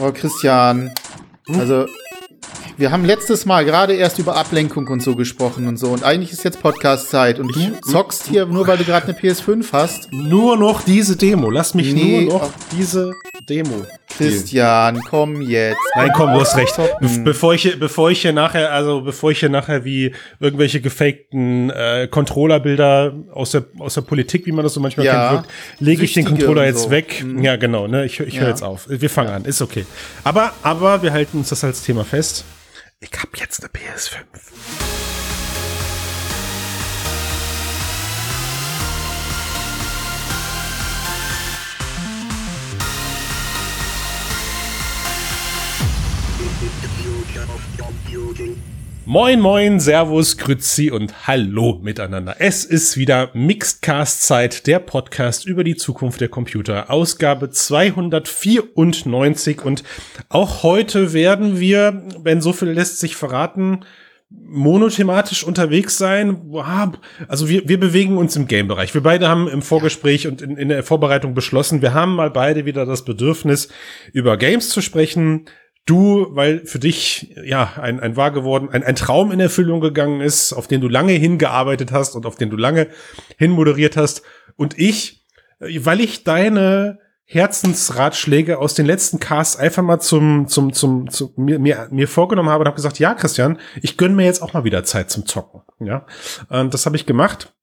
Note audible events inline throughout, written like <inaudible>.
Oh, Christian. Also, wir haben letztes Mal gerade erst über Ablenkung und so gesprochen und so. Und eigentlich ist jetzt Podcast-Zeit. Und du zockst hier nur, weil du gerade eine PS5 hast. Nur noch diese Demo. Lass mich Nee, nur noch oh. diese Demo. Christian, komm jetzt. Nein, komm, du hast recht. Be bevor ich, hier- bevor ich hier nachher, also bevor ich hier nachher wie irgendwelche gefakten äh, Controllerbilder aus der aus der Politik, wie man das so manchmal Ja, kennt, wirkt, lege ich den Controller und jetzt so. weg. Mhm. Ja, genau. Ne, ich ich höre Ja. jetzt auf. Wir fangen an. Ist okay. Aber aber wir halten uns das als Thema fest. Ich hab jetzt eine PS5. Moin, moin, Servus, Grüezi und Hallo miteinander. Es ist wieder Mixedcast-Zeit, der Podcast über die Zukunft der Computer, Ausgabe 294 und auch heute werden wir, wenn so viel lässt sich verraten, monothematisch unterwegs sein. Also wir, wir bewegen uns im Game-Bereich. Wir beide haben im Vorgespräch und in, in der Vorbereitung beschlossen, wir haben mal beide wieder das Bedürfnis, über Games zu sprechen. Du, weil für dich ja ein, ein wahr geworden, ein, ein Traum in Erfüllung gegangen ist, auf den du lange hingearbeitet hast und auf den du lange hinmoderiert hast. Und ich, äh, weil ich deine Herzensratschläge aus den letzten Casts einfach mal zum, zum, zum, zum mir, mir, mir vorgenommen habe und habe gesagt, ja, Christian, ich gönn mir jetzt auch mal wieder Zeit zum Zocken. Ja, und das habe ich gemacht.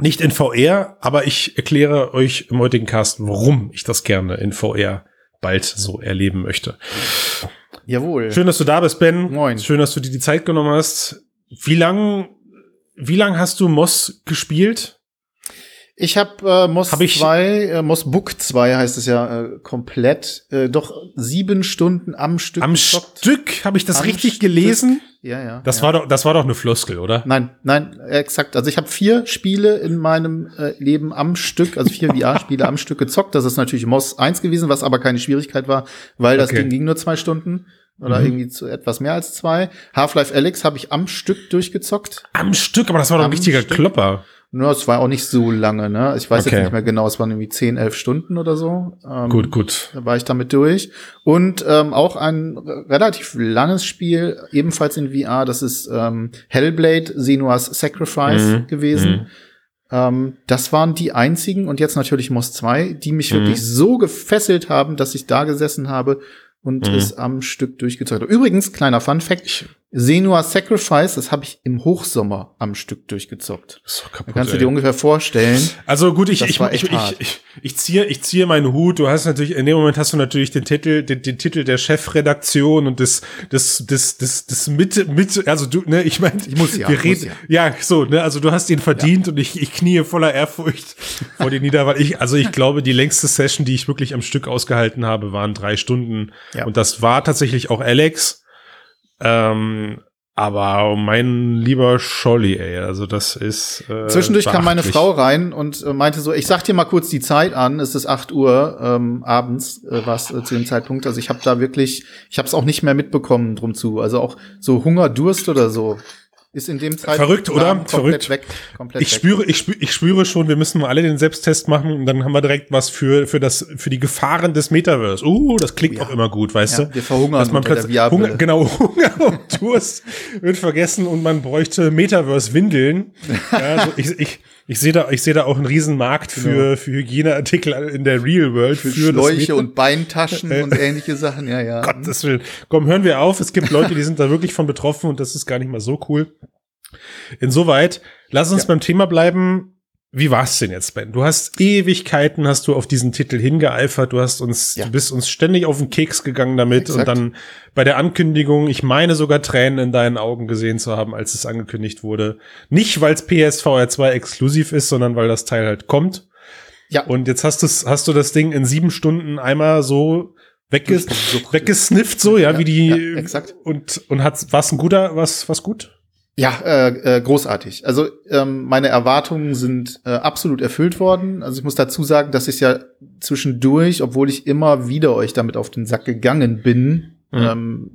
Nicht in VR, aber ich erkläre euch im heutigen Cast, warum ich das gerne in VR bald so erleben möchte. Jawohl. Schön, dass du da bist, Ben. Moin. Schön, dass du dir die Zeit genommen hast. Wie lang, wie lang hast du Moss gespielt? Ich habe äh, Moss Hab ich- 2, äh, Moss Book 2 heißt es ja äh, komplett, äh, doch sieben Stunden am Stück Am gezockt. Stück habe ich das Am richtig Stück. gelesen. Ja, ja. Das ja. war doch, das war doch eine Floskel, oder? Nein, nein, exakt. Also ich habe vier Spiele in meinem äh, Leben am Stück, also vier <laughs> VR-Spiele am Stück gezockt. Das ist natürlich Moss 1 gewesen, was aber keine Schwierigkeit war, weil das Okay. Ding ging nur zwei Stunden oder Mhm. irgendwie zu etwas mehr als zwei. Half-Life Alex habe ich am Stück durchgezockt. Am Stück, aber das war doch ein richtiger Stück. Klopper. Nur es war auch nicht so lange, ne? Ich weiß Okay. jetzt nicht mehr genau, es waren irgendwie 10, 11 Stunden oder so. Ähm, Gut, gut. Da war ich damit durch. Und ähm, auch ein relativ langes Spiel, ebenfalls in VR, das ist ähm, Hellblade, Senua's Sacrifice Mhm. gewesen. Mhm. Ähm, das waren die einzigen und jetzt natürlich Moss 2, die mich Mhm. wirklich so gefesselt haben, dass ich da gesessen habe und Mhm. es am Stück durchgezockt habe. Übrigens, kleiner Fun Fact, Senua's Sacrifice, das habe ich im Hochsommer am Stück durchgezockt. Das ist doch Da kaputt, kannst du ey. dir ungefähr vorstellen. Also gut, ich, ich, ich, hart. ich, ich ziehe, ich ziehe meinen Hut. Du hast natürlich, in dem Moment hast du natürlich den Titel, den, den Titel der Chefredaktion und des, des, des, des, des mit, mit, also du, ne, ich meine, Ich muss ja, wir reden, ja. so, ne, also du hast ihn verdient und ich, ich knie voller Ehrfurcht <laughs> vor dir nieder, weil ich, also ich glaube, die längste Session, die ich wirklich am Stück ausgehalten habe, waren drei Stunden. Ja. Und das war tatsächlich auch Alex. Ähm, aber mein lieber Scholli, ey, also das ist. Äh, Zwischendurch kam meine. Frau rein und äh, meinte so, ich sag dir mal kurz die Zeit an, es ist 8 Uhr ähm, abends, äh, was äh, zu dem Zeitpunkt. Also ich habe da wirklich, ich habe es auch nicht mehr mitbekommen drum zu. Also auch so Hunger, Durst oder so ist in dem Zeitpunkt Verrückt, oder? komplett Verrückt. weg. Komplett Ich weg. spüre, ich spüre, ich spüre schon, wir müssen mal alle den Selbsttest machen und dann haben wir direkt was für, für das, für die Gefahren des Metaverse. Uh, das klingt Ja. auch immer gut, weißt ja, du? wir verhungern Dass man plötzlich. Hunger, genau, <laughs> Hunger und Durst wird vergessen und man bräuchte Metaverse-Windeln. <laughs> Ja, also ich, ich, ich sehe da, ich sehe da auch einen riesen Markt für, für Hygieneartikel in der Real World. Für Für, Schläuche und Beintaschen und <laughs> ähnliche Sachen, ja, ja. Gottes Willen. Komm, hören wir auf. Es gibt Leute, die sind da wirklich von betroffen und das ist gar nicht mal so cool. Insoweit, lass uns Ja. beim Thema bleiben. Wie war's denn jetzt, Ben? Du hast Ewigkeiten, hast du auf diesen Titel hingeeifert. Du hast uns, Ja. du bist uns ständig auf den Keks gegangen damit Exakt. und dann bei der Ankündigung, ich meine sogar Tränen in deinen Augen gesehen zu haben, als es angekündigt wurde. Nicht, weil es PSVR 2 exklusiv ist, sondern weil das Teil halt kommt. Ja. Und jetzt hast, du's, hast du das Ding in sieben Stunden einmal so wegges weggesnifft, so, ja, Ja, wie die. ja, exakt. Und, und hat, was ein guter, was, was gut? Ja, äh, äh, großartig. Also ähm, meine Erwartungen sind äh, absolut erfüllt worden. Also ich muss dazu sagen, dass ich ja zwischendurch, obwohl ich immer wieder euch damit auf den Sack gegangen bin, Mhm. ähm,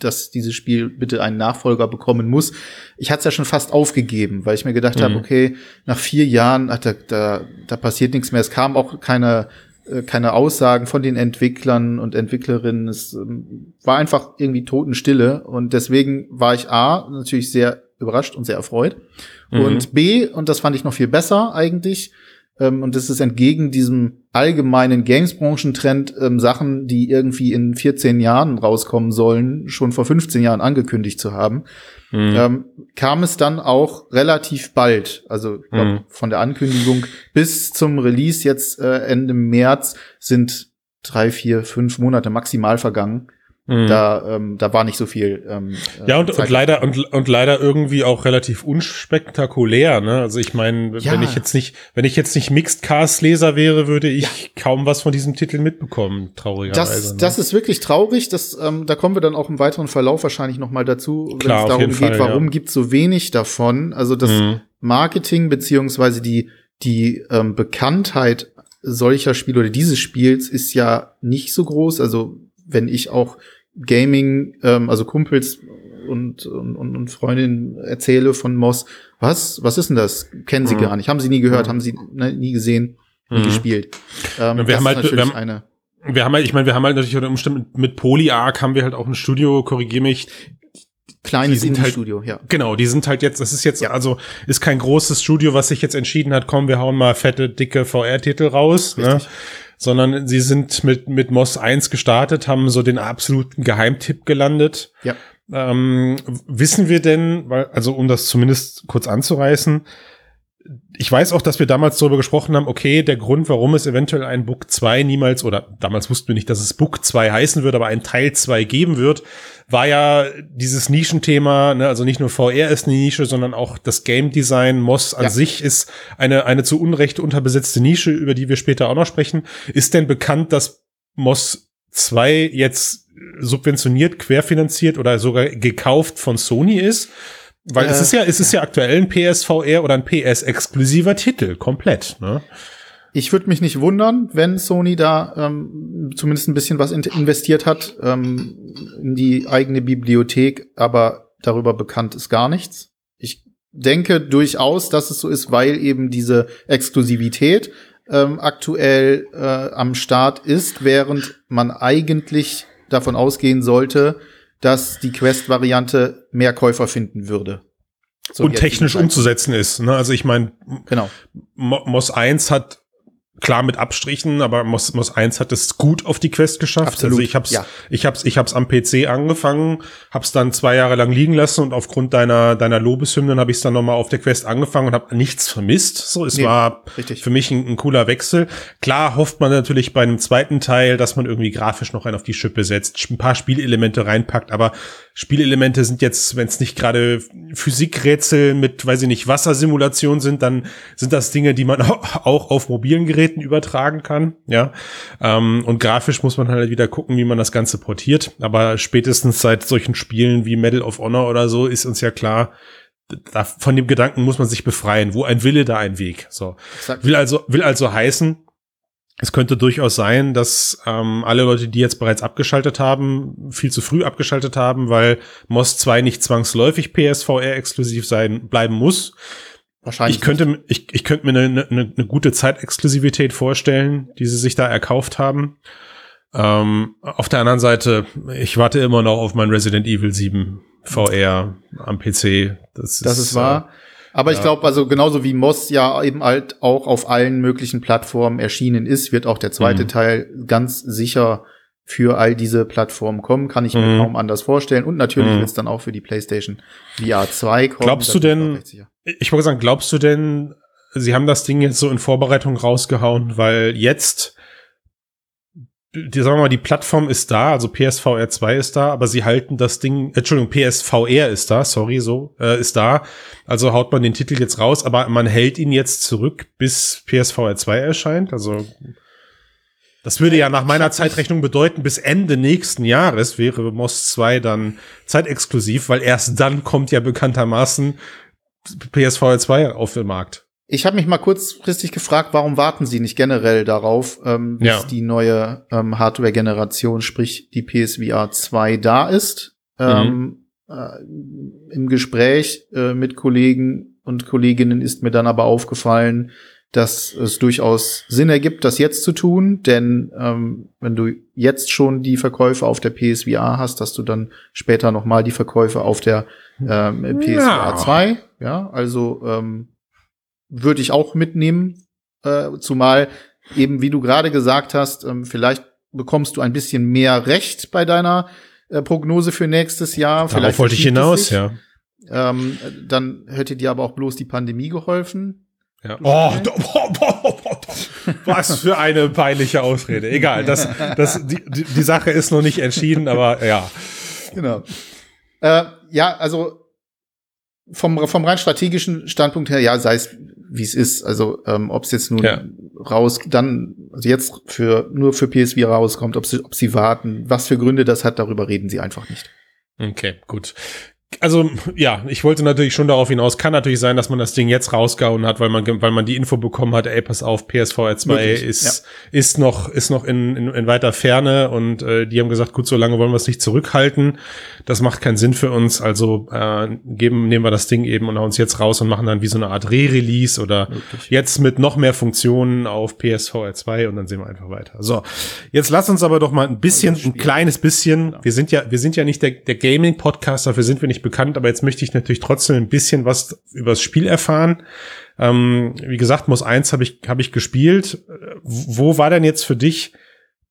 dass dieses Spiel bitte einen Nachfolger bekommen muss. Ich hatte es ja schon fast aufgegeben, weil ich mir gedacht habe, Mhm. okay, nach vier Jahren, ach, da, da, da passiert nichts mehr. Es kam auch keine keine Aussagen von den Entwicklern und Entwicklerinnen. Es ähm, war einfach irgendwie Totenstille und deswegen war ich A, natürlich sehr überrascht und sehr erfreut. Mhm. Und B, und das fand ich noch viel besser eigentlich, ähm, und das ist entgegen diesem allgemeinen Games-Branchen-Trend, ähm, Sachen, die irgendwie in 14 Jahren rauskommen sollen, schon vor 15 Jahren angekündigt zu haben, mhm. ähm, kam es dann auch relativ bald. Also glaub, mhm. von der Ankündigung bis zum Release jetzt äh, Ende März sind drei, vier, fünf Monate maximal vergangen. Mhm. Da, ähm, da war nicht so viel. Ähm, ja, und, und leider und, und leider irgendwie auch relativ unspektakulär. Ne? Also ich meine, ja. wenn ich jetzt nicht, wenn ich jetzt nicht Mixed Cast Leser wäre, würde ich ja. kaum was von diesem Titel mitbekommen. Traurigerweise. Das, ne? das ist wirklich traurig. Das, ähm, da kommen wir dann auch im weiteren Verlauf wahrscheinlich noch mal dazu, wenn Klar, es darum geht, Fall, warum ja. gibt so wenig davon. Also das mhm. Marketing beziehungsweise die die ähm, Bekanntheit solcher Spiele oder dieses Spiels ist ja nicht so groß. Also wenn ich auch Gaming, ähm, also Kumpels und, und, und Freundinnen erzähle von Moss, was, was ist denn das? Kennen sie mhm. gar nicht, haben sie nie gehört, mhm. haben sie ne, nie gesehen und mhm. gespielt. Ähm, wir haben halt, wir haben, eine wir haben halt, ich meine, wir haben halt natürlich unter Umständen mit, mit PolyArc haben wir halt auch ein Studio, korrigiere mich, kleines halt, ja. Genau, die sind halt jetzt, das ist jetzt, ja. also ist kein großes Studio, was sich jetzt entschieden hat, komm, wir hauen mal fette, dicke VR-Titel raus. Ne? Richtig. Ne? Sondern sie sind mit, mit Moss 1 gestartet, haben so den absoluten Geheimtipp gelandet. Ja. Ähm, wissen wir denn, weil, also um das zumindest kurz anzureißen, ich weiß auch, dass wir damals darüber gesprochen haben, okay, der Grund, warum es eventuell ein Book 2 niemals, oder damals wussten wir nicht, dass es Book 2 heißen wird, aber ein Teil 2 geben wird, war ja dieses Nischenthema, ne, also nicht nur VR ist eine Nische, sondern auch das Game Design, Moss an ja. sich ist eine, eine zu Unrecht unterbesetzte Nische, über die wir später auch noch sprechen. Ist denn bekannt, dass Moss 2 jetzt subventioniert, querfinanziert oder sogar gekauft von Sony ist? Weil äh, es ist ja, es ist ja aktuell ein PSVR oder ein PS-exklusiver Titel, komplett. Ne? Ich würde mich nicht wundern, wenn Sony da ähm, zumindest ein bisschen was in investiert hat ähm, in die eigene Bibliothek, aber darüber bekannt ist gar nichts. Ich denke durchaus, dass es so ist, weil eben diese Exklusivität ähm, aktuell äh, am Start ist, während man eigentlich davon ausgehen sollte, dass die Quest-Variante mehr Käufer finden würde. So und technisch umzusetzen ist. Ne? Also ich meine, genau. Moss 1 hat klar mit Abstrichen, aber Moss, Moss 1 hat es gut auf die Quest geschafft. Absolut, also ich hab's, ja. ich hab's, ich hab's am PC angefangen, hab's dann zwei Jahre lang liegen lassen und aufgrund deiner, deiner Lobeshymnen habe ich es dann nochmal auf der Quest angefangen und habe nichts vermisst. So, es nee, war richtig. für mich ein, ein, cooler Wechsel. Klar hofft man natürlich bei einem zweiten Teil, dass man irgendwie grafisch noch einen auf die Schippe setzt, ein paar Spielelemente reinpackt, aber Spielelemente sind jetzt, wenn es nicht gerade Physikrätsel mit, weiß ich nicht, Wassersimulation sind, dann sind das Dinge, die man <laughs> auch auf mobilen Geräten übertragen kann. Ja, ähm, und grafisch muss man halt wieder gucken, wie man das Ganze portiert. Aber spätestens seit solchen Spielen wie Medal of Honor oder so ist uns ja klar, da, von dem Gedanken muss man sich befreien. Wo ein Wille, da ein Weg. So will also will also heißen, es könnte durchaus sein, dass ähm, alle Leute, die jetzt bereits abgeschaltet haben, viel zu früh abgeschaltet haben, weil MOS 2 nicht zwangsläufig PSVR exklusiv sein bleiben muss. Wahrscheinlich. Ich könnte, ich, ich könnte mir eine, eine, eine gute Zeitexklusivität vorstellen, die sie sich da erkauft haben. Ähm, auf der anderen Seite, ich warte immer noch auf mein Resident Evil 7 VR am PC. Das, das ist, ist wahr. Äh, aber ja. ich glaube, also genauso wie Moss ja eben halt auch auf allen möglichen Plattformen erschienen ist, wird auch der zweite mhm. Teil ganz sicher für all diese Plattformen kommen, kann ich mir mhm. kaum anders vorstellen. Und natürlich mhm. wird es dann auch für die PlayStation VR 2 kommen. Glaubst du denn, ich wollte sagen, glaubst du denn, sie haben das Ding jetzt so in Vorbereitung rausgehauen, weil jetzt die, sagen wir mal, die Plattform ist da, also PSVR 2 ist da, aber sie halten das Ding, Entschuldigung, PSVR ist da, sorry, so, äh, ist da. Also haut man den Titel jetzt raus, aber man hält ihn jetzt zurück, bis PSVR 2 erscheint. Also das würde ja nach meiner Zeitrechnung bedeuten, bis Ende nächsten Jahres wäre MOS 2 dann zeitexklusiv, weil erst dann kommt ja bekanntermaßen PSVR 2 auf den Markt. Ich habe mich mal kurzfristig gefragt, warum warten Sie nicht generell darauf, ähm, bis ja. die neue ähm, Hardware-Generation, sprich die PSVR 2 da ist. Mhm. Ähm, äh, Im Gespräch äh, mit Kollegen und Kolleginnen ist mir dann aber aufgefallen, dass es durchaus Sinn ergibt, das jetzt zu tun, denn ähm, wenn du jetzt schon die Verkäufe auf der PSVR hast, hast du dann später noch mal die Verkäufe auf der ähm, PSVR Ja. 2. Ja, also ähm, würde ich auch mitnehmen, äh, zumal eben, wie du gerade gesagt hast, ähm, vielleicht bekommst du ein bisschen mehr Recht bei deiner äh, Prognose für nächstes Jahr. Vielleicht Darauf wollte ich hinaus, sich. ja. Ähm, dann hätte dir aber auch bloß die Pandemie geholfen. Ja. Oh, oh, oh, oh. was für eine peinliche Ausrede. Egal, das, das, die, die, die Sache ist noch nicht entschieden, aber ja. Genau. Äh, ja, also vom, vom rein strategischen Standpunkt her, ja, sei es wie es ist. Also ähm, ob es jetzt nun Ja. raus, dann also jetzt für nur für PSV rauskommt, ob sie, ob sie warten, was für Gründe das hat, darüber reden sie einfach nicht. Okay, gut. Also, ja, ich wollte natürlich schon darauf hinaus. Kann natürlich sein, dass man das Ding jetzt rausgehauen hat, weil man, weil man die Info bekommen hat, ey, pass auf, PSVR 2 Möglich, ist, ist noch, ist noch in, in, in weiter Ferne und äh, die haben gesagt, gut, so lange wollen wir es nicht zurückhalten. Das macht keinen Sinn für uns. Also äh, geben, nehmen wir das Ding eben und hauen es jetzt raus und machen dann wie so eine Art Re-Release oder Möglich. jetzt mit noch mehr Funktionen auf PSVR 2 und dann sehen wir einfach weiter. So, jetzt lass uns aber doch mal ein bisschen, ein kleines bisschen, wir sind ja, wir sind ja nicht der, der Gaming-Podcast, dafür sind wir nicht bekannt, aber jetzt möchte ich natürlich trotzdem ein bisschen was über das Spiel erfahren. Ähm, wie gesagt, Muss 1 habe ich, habe ich gespielt. Äh, Wo war denn jetzt für dich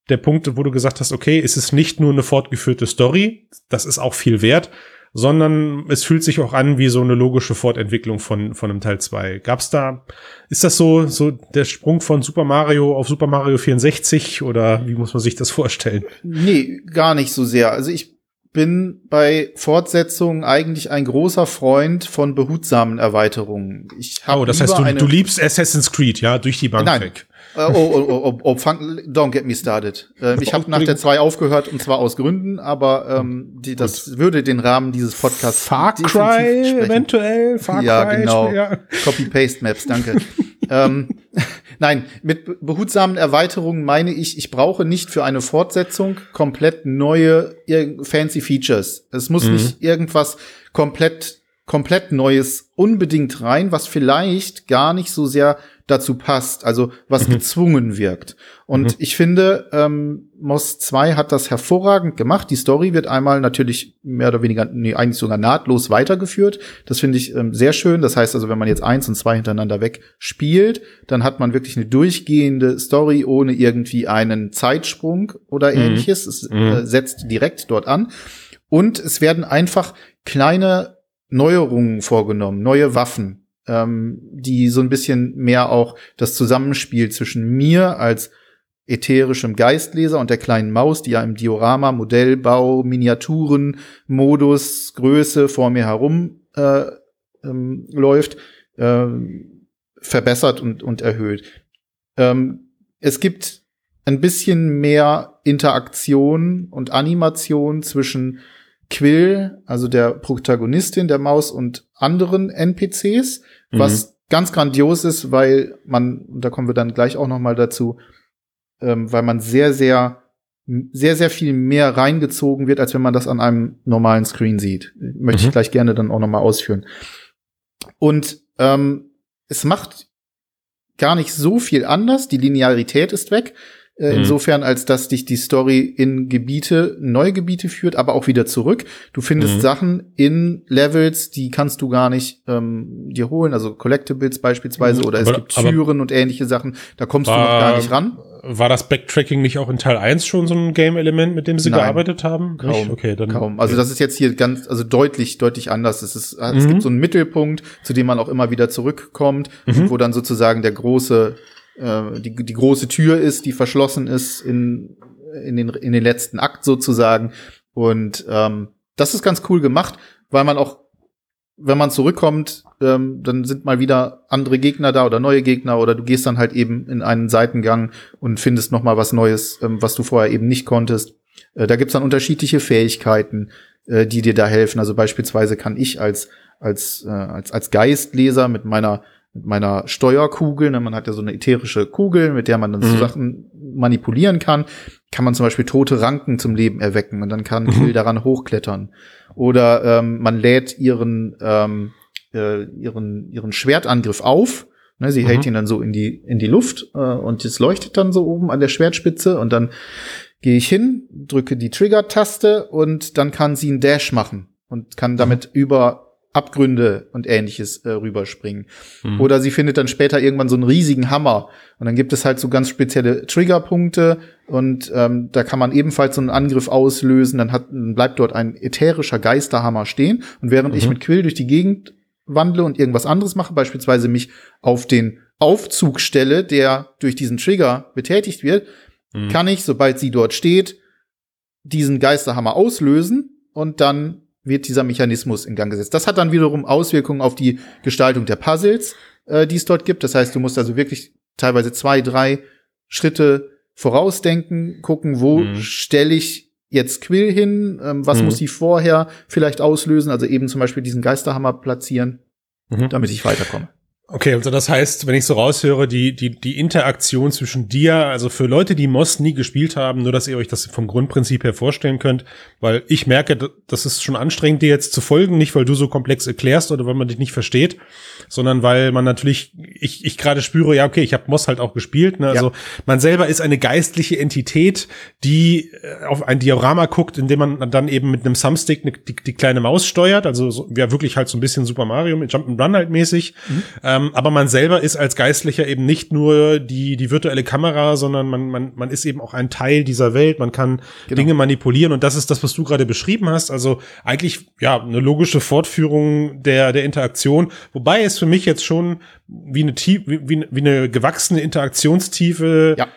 der Punkt, wo du gesagt hast, okay, es ist nicht nur eine fortgeführte Story, das ist auch viel wert, sondern es fühlt sich auch an wie so eine logische Fortentwicklung von, von einem Teil 2. Gab's da, ist das so, so der Sprung von Super Mario auf Super Mario 64 oder wie muss man sich das vorstellen? Nee, gar nicht so sehr. Also ich bin bei Fortsetzungen eigentlich ein großer Freund von behutsamen Erweiterungen. Ich hab Oh, das heißt, du, eine- du liebst Assassin's Creed, ja, durch die Bank Nein. weg. Äh, oh, oh, oh, oh, oh, fang, don't get me started. Ähm, ich habe nach der 2 aufgehört und zwar aus Gründen, aber ähm, die, das würde den Rahmen dieses Podcasts Far Cry eventuell? Far Ja, Cry genau. Spiel, ja. Copy-Paste-Maps, danke. <laughs> ähm, <laughs> nein, mit be- behutsamen Erweiterungen meine ich, ich brauche nicht für eine Fortsetzung komplett neue fancy Features. Es muss Mhm. nicht irgendwas komplett komplett Neues unbedingt rein, was vielleicht gar nicht so sehr dazu passt, also was Mhm. gezwungen wirkt. Und ich finde, ähm, Moss 2 hat das hervorragend gemacht. Die Story wird einmal natürlich mehr oder weniger, nee, eigentlich sogar nahtlos weitergeführt. Das finde ich ähm, sehr schön. Das heißt also, wenn man jetzt eins und zwei hintereinander weg spielt, dann hat man wirklich eine durchgehende Story ohne irgendwie einen Zeitsprung oder Mhm. ähnliches. Es Mhm. äh, setzt direkt dort an. Und es werden einfach kleine Neuerungen vorgenommen, neue Waffen, ähm, die so ein bisschen mehr auch das Zusammenspiel zwischen mir als ätherischem Geistleser und der kleinen Maus, die ja im Diorama, Modellbau, Miniaturen, Modus, Größe vor mir herum äh, ähm, läuft, ähm, verbessert und, und erhöht. Ähm, es gibt ein bisschen mehr Interaktion und Animation zwischen Quill, also der Protagonistin der Maus und anderen NPCs, was ganz grandios ist, weil man, und da kommen wir dann gleich auch noch mal dazu, ähm, weil man sehr, sehr, sehr, sehr viel mehr reingezogen wird, als wenn man das an einem normalen Screen sieht. Möchte Mhm. ich gleich gerne dann auch noch mal ausführen. Und ähm, es macht gar nicht so viel anders. Die Linearität ist weg. Äh, Mhm. Insofern, als dass dich die Story in Gebiete, neue Gebiete führt, aber auch wieder zurück. Du findest Mhm. Sachen in Levels, die kannst du gar nicht ähm, dir holen, also Collectibles beispielsweise, oder es Aber- gibt aber- Türen und ähnliche Sachen. Da kommst du War- noch gar nicht ran. War das Backtracking nicht auch in Teil 1 schon so ein Game-Element, mit dem sie Nein. gearbeitet haben? Kaum. Nicht? Okay, dann. Kaum. Also das ist jetzt hier ganz, also deutlich, deutlich anders. Es ist, es Mhm. gibt so einen Mittelpunkt, zu dem man auch immer wieder zurückkommt, Mhm. wo dann sozusagen der große, äh, die, die große Tür ist, die verschlossen ist in, in den, in den letzten Akt sozusagen. Und ähm, das ist ganz cool gemacht, weil man auch, wenn man zurückkommt, ähm, dann sind mal wieder andere Gegner da oder neue Gegner oder du gehst dann halt eben in einen Seitengang und findest noch mal was Neues, ähm, was du vorher eben nicht konntest. Äh, da gibt's dann unterschiedliche Fähigkeiten, äh, die dir da helfen. Also beispielsweise kann ich als als äh, als als Geistleser mit meiner mit meiner Steuerkugel, ne, man hat ja so eine ätherische Kugel, mit der man dann so Mhm. Sachen manipulieren kann, kann man zum Beispiel tote Ranken zum Leben erwecken und dann kann Mhm. Kill daran hochklettern. Oder ähm, man lädt ihren ähm, äh, ihren ihren Schwertangriff auf Ne, sie mhm. hält ihn dann so in die, in die Luft äh, und es leuchtet dann so oben an der Schwertspitze und dann gehe ich hin, drücke die Trigger-Taste und dann kann sie einen Dash machen und kann damit mhm. über Abgründe und ähnliches äh, rüberspringen. Mhm. Oder sie findet dann später irgendwann so einen riesigen Hammer. Und dann gibt es halt so ganz spezielle Triggerpunkte und ähm, da kann man ebenfalls so einen Angriff auslösen. Dann, hat, dann bleibt dort ein ätherischer Geisterhammer stehen. Und während mhm. ich mit Quill durch die Gegend wandle und irgendwas anderes mache, beispielsweise mich auf den Aufzug stelle, der durch diesen Trigger betätigt wird, mhm. kann ich, sobald sie dort steht, diesen Geisterhammer auslösen und dann wird dieser Mechanismus in Gang gesetzt. Das hat dann wiederum Auswirkungen auf die Gestaltung der Puzzles, äh, die es dort gibt. Das heißt, du musst also wirklich teilweise zwei, drei Schritte vorausdenken, gucken, wo mhm. stelle ich jetzt Quill hin, ähm, was mhm. muss sie vorher vielleicht auslösen, also eben zum Beispiel diesen Geisterhammer platzieren, mhm. damit ich weiterkomme. Okay, also das heißt, wenn ich so raushöre, die, die, die Interaktion zwischen dir, also für Leute, die Moss nie gespielt haben, nur dass ihr euch das vom Grundprinzip her vorstellen könnt, weil ich merke, das ist schon anstrengend, dir jetzt zu folgen, nicht weil du so komplex erklärst oder weil man dich nicht versteht, sondern weil man natürlich, ich, ich gerade spüre, ja, okay, ich habe Moss halt auch gespielt, ne? also ja. man selber ist eine geistliche Entität, die äh, auf ein Diorama guckt, in dem man dann eben mit einem Thumbstick ne, die, die kleine Maus steuert, also so, ja wirklich halt so ein bisschen Super Mario mit Jump'n'Run halt mäßig, mhm. ähm, ähm, aber man selber ist als Geistlicher eben nicht nur die, die virtuelle Kamera, sondern man, man, man ist eben auch ein Teil dieser Welt. Man kann genau. Dinge manipulieren und das ist das, was du gerade beschrieben hast. Also eigentlich, ja, eine logische Fortführung der, der Interaktion. Wobei es für mich jetzt schon wie eine, wie, wie eine gewachsene Interaktionstiefe ja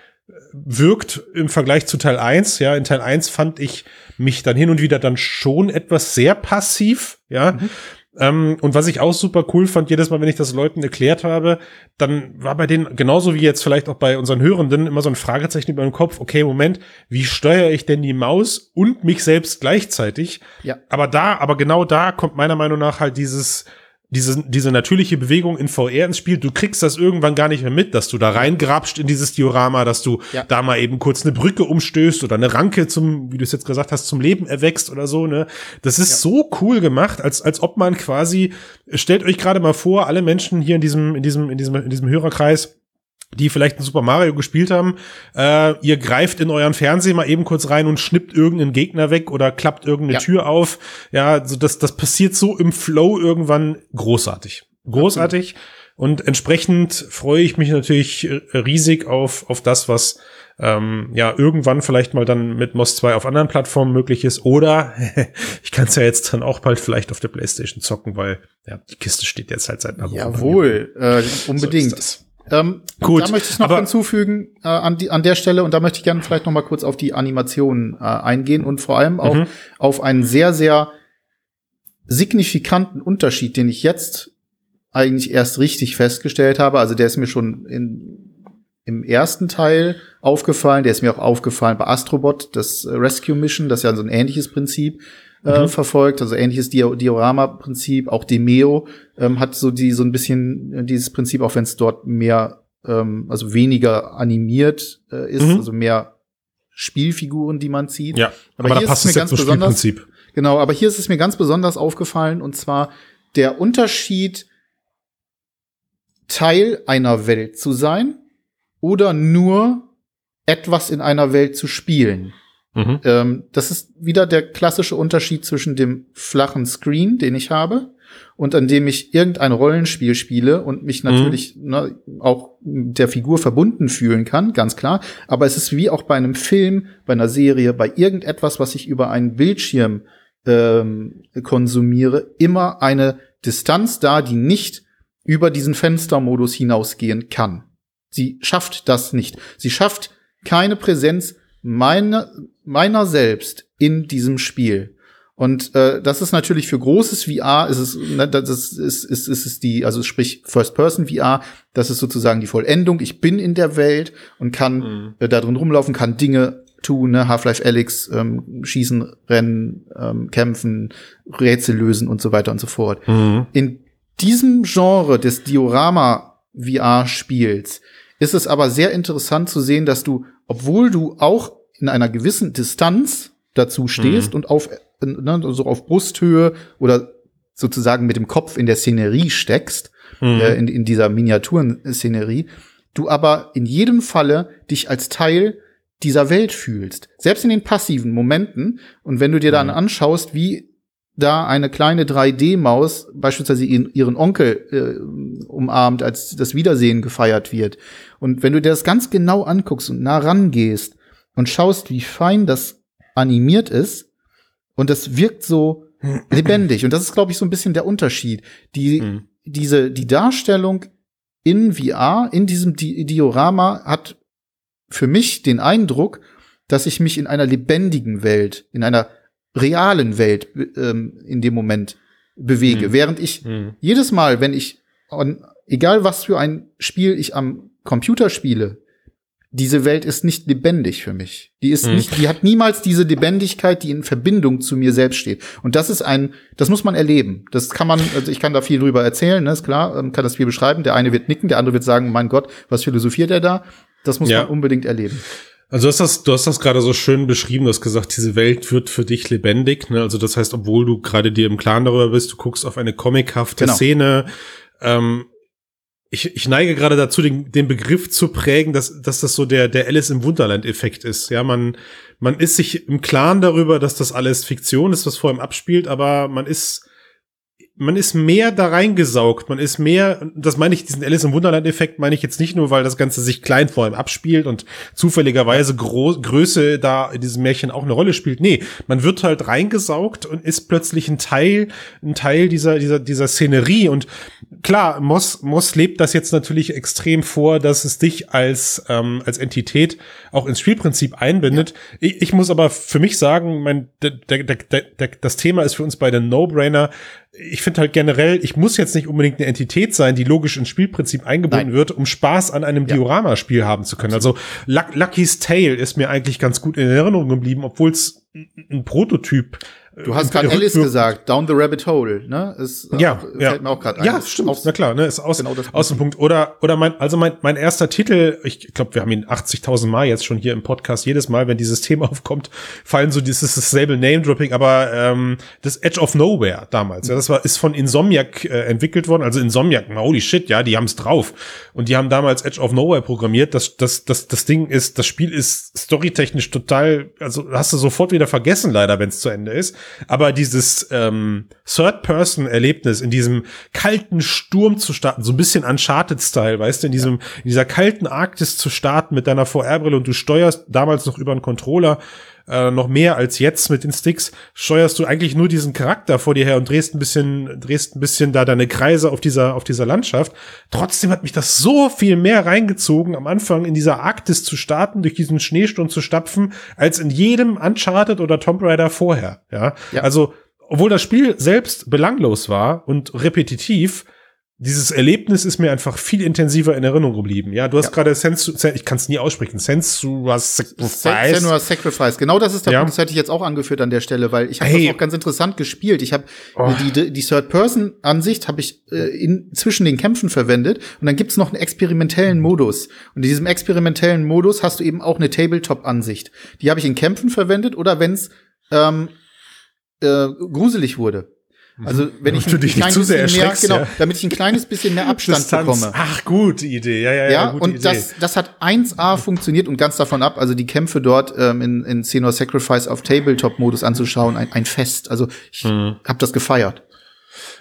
wirkt im Vergleich zu Teil 1. Ja, in Teil 1 fand ich mich dann hin und wieder dann schon etwas sehr passiv. Ja, mhm. Ähm, und was ich auch super cool fand, jedes Mal, wenn ich das Leuten erklärt habe, dann war bei denen, genauso wie jetzt vielleicht auch bei unseren Hörenden, immer so ein Fragezeichen über den Kopf, okay, Moment, wie steuere ich denn die Maus und mich selbst gleichzeitig? Ja. Aber da, aber genau da kommt meiner Meinung nach halt dieses, diese, diese natürliche Bewegung in VR ins Spiel, du kriegst das irgendwann gar nicht mehr mit, dass du da reingrabst in dieses Diorama, dass du ja. da mal eben kurz eine Brücke umstößt oder eine Ranke zum, wie du es jetzt gesagt hast, zum Leben erwächst oder so, ne? Das ist ja. so cool gemacht, als, als ob man quasi, stellt euch gerade mal vor, alle Menschen hier in diesem, in diesem, in diesem, in diesem Hörerkreis, die vielleicht ein Super Mario gespielt haben, äh, ihr greift in euren Fernseher mal eben kurz rein und schnippt irgendeinen Gegner weg oder klappt irgendeine ja. Tür auf. Ja, so das, das passiert so im Flow irgendwann großartig. Großartig. Absolut. Und entsprechend freue ich mich natürlich riesig auf, auf das, was ähm, ja irgendwann vielleicht mal dann mit MOS 2 auf anderen Plattformen möglich ist. Oder <laughs> ich kann es ja jetzt dann auch bald vielleicht auf der Playstation zocken, weil ja, die Kiste steht jetzt halt seit einer Woche. Jawohl, äh, unbedingt. So ähm, Gut, da möchte ich noch hinzufügen äh, an, die, an der Stelle und da möchte ich gerne vielleicht noch mal kurz auf die Animationen äh, eingehen und vor allem auch mhm. auf einen sehr, sehr signifikanten Unterschied, den ich jetzt eigentlich erst richtig festgestellt habe. Also der ist mir schon in, im ersten Teil aufgefallen, der ist mir auch aufgefallen bei Astrobot, das Rescue Mission, das ist ja so ein ähnliches Prinzip äh, mhm. verfolgt, also ähnliches Di Diorama-Prinzip. Auch Demeo ähm, hat so die so ein bisschen äh, dieses Prinzip, auch wenn es dort mehr, ähm, also weniger animiert äh, ist, mhm. also mehr Spielfiguren, die man zieht. Ja, aber, aber da passt es jetzt zum Spielprinzip. Genau, aber hier ist es mir ganz besonders aufgefallen und zwar der Unterschied, Teil einer Welt zu sein oder nur etwas in einer Welt zu spielen. Mhm. Ähm, das ist wieder der klassische Unterschied zwischen dem flachen Screen, den ich habe, und an dem ich irgendein Rollenspiel spiele und mich mhm. natürlich mhm. ne, auch der Figur verbunden fühlen kann, ganz klar. Aber es ist wie auch bei einem Film, bei einer Serie, bei irgendetwas, was ich über einen Bildschirm ähm, konsumiere, immer eine Distanz da, die nicht über diesen Fenstermodus hinausgehen kann. Sie schafft das nicht. Sie schafft keine Präsenz meiner, meiner selbst in diesem Spiel. Und äh, das ist natürlich für großes VR, ist es, ne, das ist, ist, ist, ist es die, also sprich First-Person VR, das ist sozusagen die Vollendung. Ich bin in der Welt und kann mhm. äh, da drin rumlaufen, kann Dinge tun, ne? Half-Life Alyx, ähm, schießen, rennen, ähm, kämpfen, Rätsel lösen und so weiter und so fort. Mhm. In diesem Genre des Diorama VR-Spiels ist es aber sehr interessant zu sehen, dass du, obwohl du auch in einer gewissen Distanz dazu stehst mhm. und auf, ne, so auf Brusthöhe oder sozusagen mit dem Kopf in der Szenerie steckst, mhm. äh, in, in dieser Miniaturenszenerie, du aber in jedem Falle dich als Teil dieser Welt fühlst. Selbst in den passiven Momenten. Und wenn du dir dann mhm. anschaust, wie da eine kleine 3D-Maus beispielsweise ihren Onkel äh, umarmt, als das Wiedersehen gefeiert wird. Und wenn du dir das ganz genau anguckst und nah rangehst und schaust, wie fein das animiert ist, und das wirkt so <laughs> lebendig. Und das ist, glaube ich, so ein bisschen der Unterschied. Die, mhm. diese, die Darstellung in VR, in diesem Di Diorama hat für mich den Eindruck, dass ich mich in einer lebendigen Welt, in einer realen Welt ähm, in dem Moment bewege. Mhm. Während ich mhm. jedes Mal, wenn ich, on, egal was für ein Spiel ich am Computer spiele, diese Welt ist nicht lebendig für mich. Die ist mhm. nicht, die hat niemals diese Lebendigkeit, die in Verbindung zu mir selbst steht. Und das ist ein, das muss man erleben. Das kann man, also ich kann da viel drüber erzählen, ne, ist klar, ähm, kann das viel beschreiben. Der eine wird nicken, der andere wird sagen, mein Gott, was philosophiert er da? Das muss ja. man unbedingt erleben. Also du hast das, du hast das gerade so schön beschrieben, du hast gesagt, diese Welt wird für dich lebendig. Ne? Also das heißt, obwohl du gerade dir im Klaren darüber bist, du guckst auf eine comichafte genau. Szene. Ähm, ich, ich neige gerade dazu, den, den Begriff zu prägen, dass, dass das so der, der Alice im Wunderland-Effekt ist. Ja, man, man ist sich im Klaren darüber, dass das alles Fiktion ist, was vor ihm abspielt, aber man ist man ist mehr da reingesaugt, man ist mehr, das meine ich, diesen Alice im Wunderland-Effekt meine ich jetzt nicht nur, weil das Ganze sich klein vor ihm abspielt und zufälligerweise Gro Größe da in diesem Märchen auch eine Rolle spielt. Nee, man wird halt reingesaugt und ist plötzlich ein Teil, ein Teil dieser, dieser, dieser Szenerie und klar, Moss, Moss lebt das jetzt natürlich extrem vor, dass es dich als, ähm, als Entität auch ins Spielprinzip einbindet. Ich, ich muss aber für mich sagen, mein, der, der, der, der, das Thema ist für uns beide No-Brainer ich finde halt generell, ich muss jetzt nicht unbedingt eine Entität sein, die logisch ins Spielprinzip eingebunden Nein. wird, um Spaß an einem ja. Diorama-Spiel haben zu können. Also Lucky's Tale ist mir eigentlich ganz gut in Erinnerung geblieben, obwohl es ein Prototyp Du hast gerade Alice gesagt, Down the Rabbit Hole, ne? Ist, äh, ja, fällt ja. mir auch gerade ein. Ja, stimmt. Aus, na klar, ne? Ist aus, genau aus dem Punkt. Oder, oder mein, also mein, mein erster Titel, ich glaube, wir haben ihn 80.000 Mal jetzt schon hier im Podcast. Jedes Mal, wenn dieses Thema <laughs> aufkommt, fallen so dieses dasselbe Name-Dropping, aber ähm, das Edge of Nowhere damals. Ja, das war, ist von Insomniac äh, entwickelt worden. Also Insomniac, holy shit, ja, die haben es drauf. Und die haben damals Edge of Nowhere programmiert. Das, das, das, das Ding ist, das Spiel ist storytechnisch total, also hast du sofort wieder vergessen, leider, wenn es zu Ende ist. Aber dieses ähm, Third-Person-Erlebnis in diesem kalten Sturm zu starten, so ein bisschen Uncharted-Style, weißt du, in diesem, in dieser kalten Arktis zu starten mit deiner VR-Brille und du steuerst damals noch über einen Controller äh, noch mehr als jetzt mit den Sticks, steuerst du eigentlich nur diesen Charakter vor dir her und drehst ein bisschen, drehst ein bisschen da deine Kreise auf dieser, auf dieser Landschaft. Trotzdem hat mich das so viel mehr reingezogen, am Anfang in dieser Arktis zu starten, durch diesen Schneesturm zu stapfen, als in jedem Uncharted oder Tomb Raider vorher. Ja, ja. also obwohl das Spiel selbst belanglos war und repetitiv, dieses Erlebnis ist mir einfach viel intensiver in Erinnerung geblieben. Ja, du hast ja. gerade Sensu, ich kann es nie aussprechen, Sensuous Sacrifice. Sensuous Sacrifice. Genau das ist der ja. Punkt, das hätte ich jetzt auch angeführt an der Stelle, weil ich habe hey. das auch ganz interessant gespielt. Ich habe oh. die, die Third-Person-Ansicht habe ich äh, in, zwischen den Kämpfen verwendet und dann gibt's noch einen experimentellen Modus. Und in diesem experimentellen Modus hast du eben auch eine Tabletop-Ansicht. Die habe ich in Kämpfen verwendet oder wenn's ähm, äh, gruselig wurde. Also wenn ich ein, dich nicht zu sehr mehr, genau, damit ich ein kleines bisschen mehr Abstand Distanz. bekomme. Ach, gute Idee, ja, ja, ja. ja und Idee. das, das hat 1A funktioniert und ganz davon ab, also die Kämpfe dort ähm, in, in Senor Sacrifice auf Tabletop-Modus anzuschauen, ein, ein Fest. Also ich mhm. habe das gefeiert.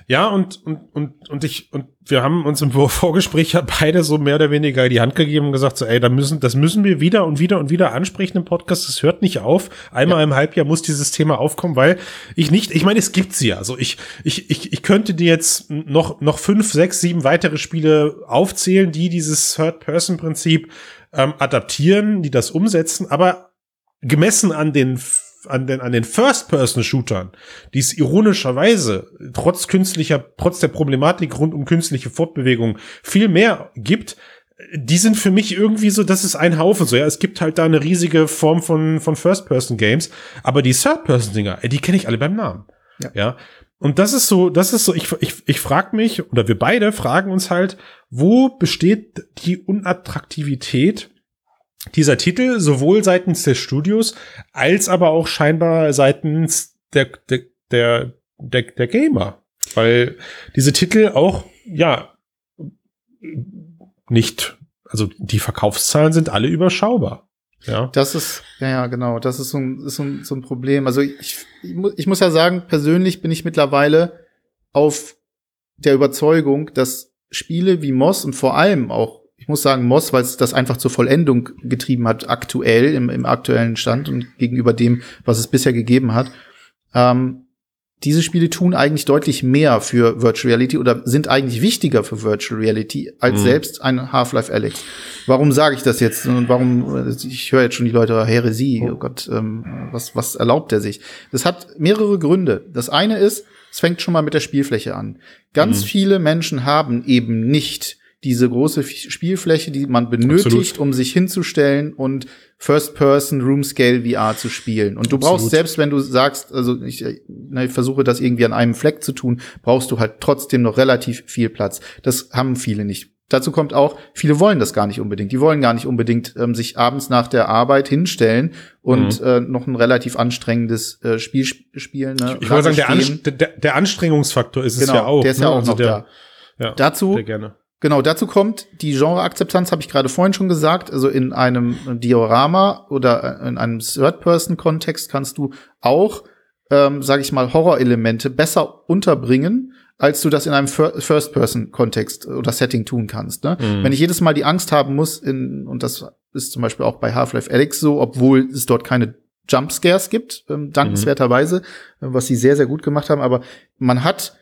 Ja, und, und, und, und ich, und wir haben uns im Vorgespräch ja beide so mehr oder weniger die Hand gegeben und gesagt, so, ey, da müssen, das müssen wir wieder und wieder und wieder ansprechen im Podcast. Das hört nicht auf. Einmal ja. im Halbjahr muss dieses Thema aufkommen, weil ich nicht, ich meine, es gibt sie ja. Also ich, ich, ich, ich könnte dir jetzt noch, noch fünf, sechs, sieben weitere Spiele aufzählen, die dieses Third-Person-Prinzip ähm, adaptieren, die das umsetzen, aber gemessen an den an den, an den First-Person-Shootern, die es ironischerweise trotz künstlicher, trotz der Problematik rund um künstliche Fortbewegung viel mehr gibt, die sind für mich irgendwie so, das ist ein Haufen so, ja. Es gibt halt da eine riesige Form von, von First-Person-Games, aber die Third-Person-Dinger, die kenne ich alle beim Namen. Ja. ja. Und das ist so, das ist so, ich, ich, ich frage mich, oder wir beide fragen uns halt, wo besteht die Unattraktivität dieser Titel sowohl seitens des Studios als aber auch scheinbar seitens der, der, der, der, der Gamer. Weil diese Titel auch, ja, nicht, also die Verkaufszahlen sind alle überschaubar. Ja. Das ist, ja, ja, genau, das ist so ein, ist so ein, so ein Problem. Also ich, ich, mu ich muss ja sagen, persönlich bin ich mittlerweile auf der Überzeugung, dass Spiele wie Moss und vor allem auch, muss sagen Moss, weil es das einfach zur Vollendung getrieben hat, aktuell, im, im aktuellen Stand und gegenüber dem, was es bisher gegeben hat, ähm, diese Spiele tun eigentlich deutlich mehr für Virtual Reality oder sind eigentlich wichtiger für Virtual Reality als mhm. selbst ein Half-Life Alex. Warum sage ich das jetzt? Und warum, ich höre jetzt schon die Leute, Heresie, oh Gott, ähm, was, was erlaubt er sich? Das hat mehrere Gründe. Das eine ist, es fängt schon mal mit der Spielfläche an. Ganz mhm. viele Menschen haben eben nicht diese große Spielfläche, die man benötigt, Absolut. um sich hinzustellen und First-Person Room Scale VR zu spielen. Und du Absolut. brauchst selbst, wenn du sagst, also ich, na, ich versuche das irgendwie an einem Fleck zu tun, brauchst du halt trotzdem noch relativ viel Platz. Das haben viele nicht. Dazu kommt auch, viele wollen das gar nicht unbedingt. Die wollen gar nicht unbedingt ähm, sich abends nach der Arbeit hinstellen und mhm. äh, noch ein relativ anstrengendes äh, Spiel spielen. Ne? Ich, ich wollte sagen, der, Anst der, der, Anstrengungsfaktor ist genau, es ja auch. Der ist ja ne? auch also noch der, da. Ja, Dazu gerne. Genau, dazu kommt die Genreakzeptanz, habe ich gerade vorhin schon gesagt. Also in einem Diorama oder in einem Third-Person-Kontext kannst du auch, ähm, sage ich mal, Horrorelemente besser unterbringen, als du das in einem First-Person-Kontext oder Setting tun kannst. Ne? Mhm. Wenn ich jedes Mal die Angst haben muss, in, und das ist zum Beispiel auch bei Half-Life Alyx so, obwohl es dort keine Jumpscares gibt, ähm, dankenswerterweise, mhm. was sie sehr, sehr gut gemacht haben, aber man hat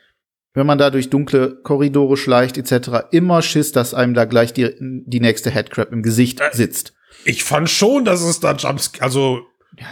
wenn man da durch dunkle Korridore schleicht etc., immer Schiss, dass einem da gleich die, die nächste Headcrab im Gesicht äh, sitzt. Ich fand schon, dass es da Jumps, also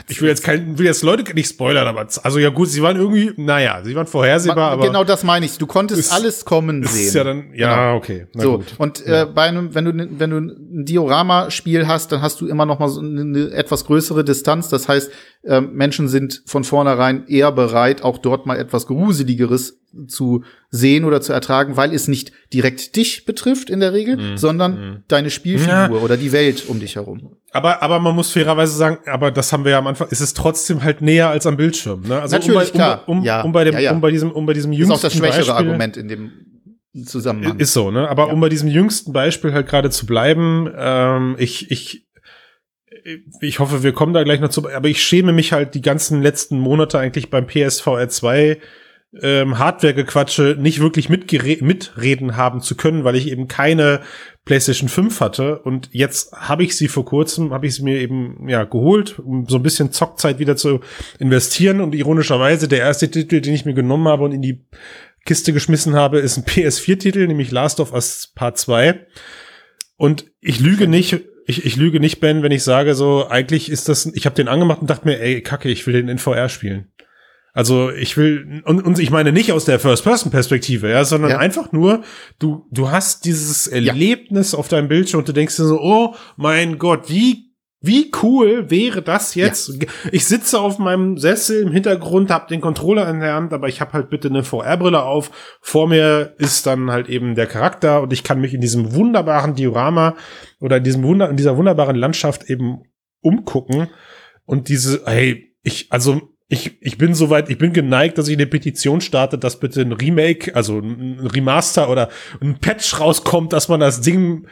ich will jetzt kein, will jetzt Leute nicht spoilern, aber also ja gut, sie waren irgendwie, naja, sie waren vorhersehbar, aber genau das meine ich. Du konntest ist, alles kommen sehen. Ist ja dann, ja genau. okay. so gut. und äh, bei einem, wenn du wenn du ein Diorama-Spiel hast, dann hast du immer noch mal so eine, eine etwas größere Distanz. Das heißt, äh, Menschen sind von vornherein eher bereit, auch dort mal etwas gruseligeres zu sehen oder zu ertragen, weil es nicht direkt dich betrifft in der Regel, mm, sondern mm. deine Spielfigur ja. oder die Welt um dich herum. Aber, aber man muss fairerweise sagen, aber das haben wir ja am Anfang, ist es trotzdem halt näher als am Bildschirm. Ne? Also Natürlich, um bei, klar. Um, um, ja. um bei dem, ja, um bei diesem, um bei diesem jüngsten Ist auch das schwächere Beispiel, Argument in dem Zusammenhang. Ist so, ne? Aber um bei diesem jüngsten Beispiel halt gerade zu bleiben, ähm, ich, ich, ich hoffe, wir kommen da gleich noch zu, aber ich schäme mich halt die ganzen letzten Monate eigentlich beim PSVR 2 ähm, Hardware-Gequatsche nicht wirklich mitreden haben zu können, weil ich eben keine PlayStation 5 hatte. Und jetzt habe ich sie vor kurzem, habe ich sie mir eben ja geholt, um so ein bisschen Zockzeit wieder zu investieren. Und ironischerweise der erste Titel, den ich mir genommen habe und in die Kiste geschmissen habe, ist ein PS4-Titel, nämlich Last of Us Part 2 und ich lüge nicht, ich, ich lüge nicht, Ben, wenn ich sage so, eigentlich ist das, ich habe den angemacht und dachte mir, ey, kacke, ich will den in VR spielen. Also ich will, und, und ich meine nicht aus der First-Person-Perspektive, ja, sondern ja. einfach nur, du, du hast dieses Erlebnis ja. auf deinem Bildschirm und du denkst dir so, oh mein Gott, wie, wie cool wäre das jetzt? Ja. Ich sitze auf meinem Sessel im Hintergrund, hab den Controller in der Hand, aber ich habe halt bitte eine VR-Brille auf. Vor mir ist dann halt eben der Charakter und ich kann mich in diesem wunderbaren Diorama oder in diesem Wunder, in dieser wunderbaren Landschaft eben umgucken. Und diese, hey, ich, also ich, ich bin soweit, ich bin geneigt, dass ich eine Petition starte, dass bitte ein Remake, also ein Remaster oder ein Patch rauskommt, dass man das Ding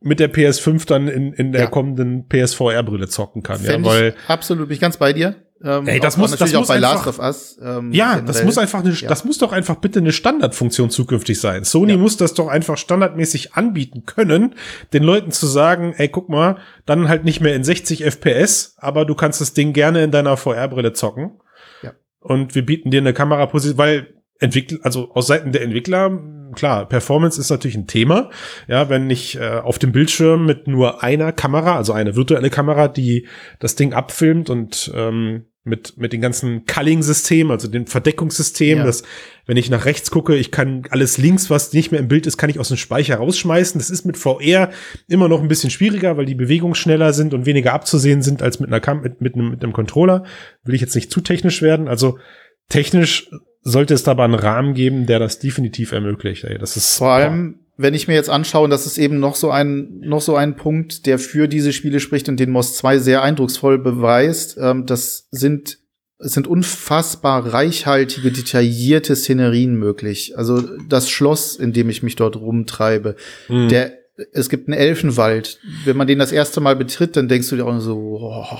mit der PS5 dann in, in der ja. kommenden PSVR-Brille zocken kann. Fänd ja, weil absolut, bin ich ganz bei dir. Ähm, Ey, das muss das bei einfach, Us. Ähm, ja, generell. das muss einfach eine, ja. das muss doch einfach bitte eine Standardfunktion zukünftig sein. Sony ja. muss das doch einfach standardmäßig anbieten können, den Leuten zu sagen, ey, guck mal, dann halt nicht mehr in 60 FPS, aber du kannst das Ding gerne in deiner VR-Brille zocken. Ja. Und wir bieten dir eine Kameraposition, weil Entwickler, also aus Seiten der Entwickler, klar, Performance ist natürlich ein Thema. Ja, wenn ich äh, auf dem Bildschirm mit nur einer Kamera, also eine virtuelle Kamera, die das Ding abfilmt und ähm, mit, mit den ganzen Culling-System, also dem Verdeckungssystem, ja. dass wenn ich nach rechts gucke, ich kann alles links, was nicht mehr im Bild ist, kann ich aus dem Speicher rausschmeißen. Das ist mit VR immer noch ein bisschen schwieriger, weil die Bewegungen schneller sind und weniger abzusehen sind als mit einer Kam mit, mit, einem, mit einem Controller. Will ich jetzt nicht zu technisch werden. Also technisch sollte es dabei einen Rahmen geben, der das definitiv ermöglicht. Ey, das ist vor allem wenn ich mir jetzt anschaue, das ist eben noch so ein, noch so ein Punkt, der für diese Spiele spricht und den MOS 2 sehr eindrucksvoll beweist, ähm, das sind es sind unfassbar reichhaltige, detaillierte Szenerien möglich. Also das Schloss, in dem ich mich dort rumtreibe, mhm. der es gibt einen Elfenwald. Wenn man den das erste Mal betritt, dann denkst du dir auch so, oh.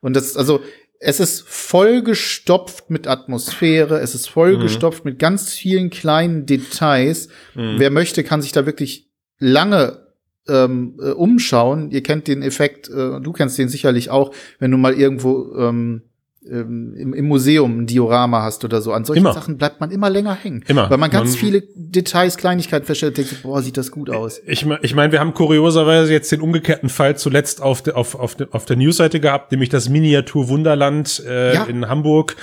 und das, also es ist vollgestopft mit Atmosphäre, es ist vollgestopft mhm. mit ganz vielen kleinen Details. Mhm. Wer möchte, kann sich da wirklich lange ähm, äh, umschauen. Ihr kennt den Effekt, äh, du kennst den sicherlich auch, wenn du mal irgendwo ähm, ähm, im, im Museum ein Diorama hast oder so. An solchen immer. Sachen bleibt man immer länger hängen. Immer. Weil man ganz man, viele Details, Kleinigkeiten feststellt und denkt, boah, sieht das gut aus. Ich, ich meine, wir haben kurioserweise jetzt den umgekehrten Fall zuletzt auf, de, auf, auf, de, auf der Newsseite gehabt, nämlich das Miniatur Wunderland äh, ja. in Hamburg,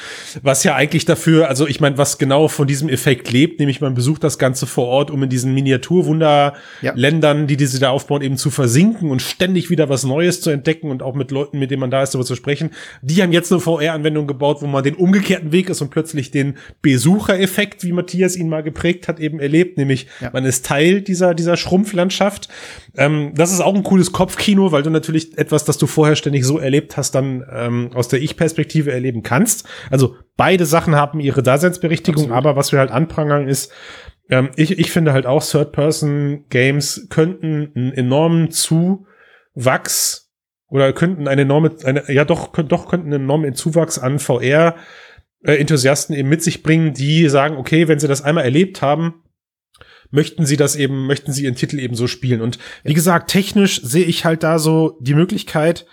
was ja eigentlich dafür, also ich meine, was genau von diesem Effekt lebt, nämlich man besucht das Ganze vor Ort, um in diesen Miniaturwunderländern, ja. die diese da aufbauen, eben zu versinken und ständig wieder was Neues zu entdecken und auch mit Leuten, mit denen man da ist, darüber zu sprechen. Die haben jetzt eine VR VR-Anwendung gebaut, wo man den umgekehrten Weg ist und plötzlich den Besuchereffekt, wie Matthias ihn mal geprägt hat, eben erlebt, nämlich ja. man ist Teil dieser, dieser Schrumpflandschaft. Ähm, das ist auch ein cooles Kopfkino, weil du natürlich etwas, das du vorher ständig so erlebt hast, dann ähm, aus der Ich-Perspektive erleben kannst. Also beide Sachen haben ihre Daseinsberechtigung, Absolut. aber was wir halt anprangern ist, ähm, ich, ich finde halt auch Third-Person-Games könnten einen enormen Zuwachs oder könnten eine enorme, eine, ja doch, könnt, doch könnten einen enormen Zuwachs an VR äh, Enthusiasten eben mit sich bringen, die sagen, okay, wenn sie das einmal erlebt haben, möchten sie das eben, möchten sie ihren Titel eben so spielen. Und wie gesagt, technisch sehe ich halt da so die Möglichkeit,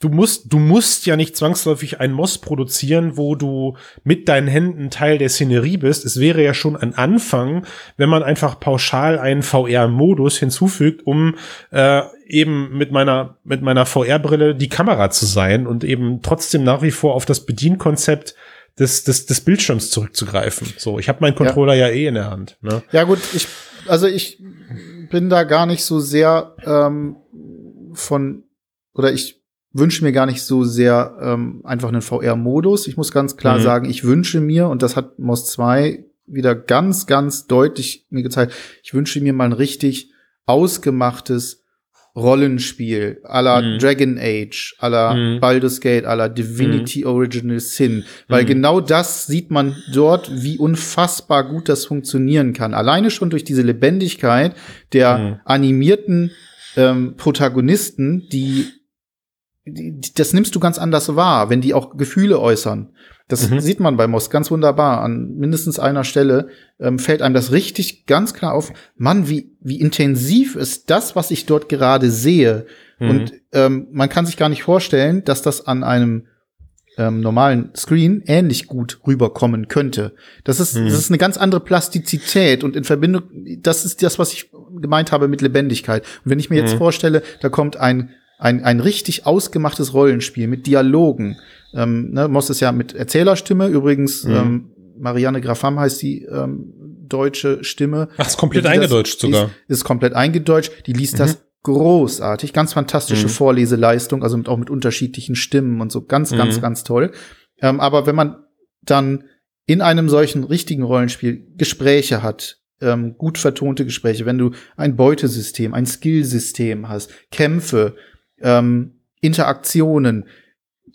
du musst, du musst ja nicht zwangsläufig ein Moss produzieren, wo du mit deinen Händen Teil der Szenerie bist. Es wäre ja schon ein Anfang, wenn man einfach pauschal einen VR-Modus hinzufügt, um äh, eben mit meiner, mit meiner VR-Brille die Kamera zu sein und eben trotzdem nach wie vor auf das Bedienkonzept des, des, des Bildschirms zurückzugreifen. So, ich habe meinen Controller ja. ja eh in der Hand. Ne? Ja gut, ich, also ich bin da gar nicht so sehr ähm, von oder ich wünsche mir gar nicht so sehr ähm, einfach einen VR-Modus. Ich muss ganz klar mhm. sagen, ich wünsche mir, und das hat MOS 2 wieder ganz, ganz deutlich mir gezeigt, ich wünsche mir mal ein richtig ausgemachtes Rollenspiel la mhm. Dragon Age, la mhm. Baldur's Gate, la Divinity mhm. Original Sin. Weil mhm. genau das sieht man dort, wie unfassbar gut das funktionieren kann. Alleine schon durch diese Lebendigkeit der mhm. animierten ähm, Protagonisten, die das nimmst du ganz anders wahr, wenn die auch Gefühle äußern. Das mhm. sieht man bei Moss ganz wunderbar. An mindestens einer Stelle ähm, fällt einem das richtig ganz klar auf. Mann, wie, wie intensiv ist das, was ich dort gerade sehe. Mhm. Und ähm, man kann sich gar nicht vorstellen, dass das an einem ähm, normalen Screen ähnlich gut rüberkommen könnte. Das ist, mhm. das ist eine ganz andere Plastizität und in Verbindung, das ist das, was ich gemeint habe mit Lebendigkeit. Und wenn ich mir jetzt mhm. vorstelle, da kommt ein ein, ein richtig ausgemachtes Rollenspiel mit Dialogen. Ähm, ne, Moss ist ja mit Erzählerstimme, übrigens, mhm. ähm, Marianne Grafam heißt die ähm, deutsche Stimme. Ach, ist komplett eingedeutscht sogar. Ist, ist komplett eingedeutscht. Die liest mhm. das großartig, ganz fantastische mhm. Vorleseleistung, also mit, auch mit unterschiedlichen Stimmen und so ganz, ganz, mhm. ganz toll. Ähm, aber wenn man dann in einem solchen richtigen Rollenspiel Gespräche hat, ähm, gut vertonte Gespräche, wenn du ein Beutesystem, ein Skillsystem hast, Kämpfe, ähm, Interaktionen,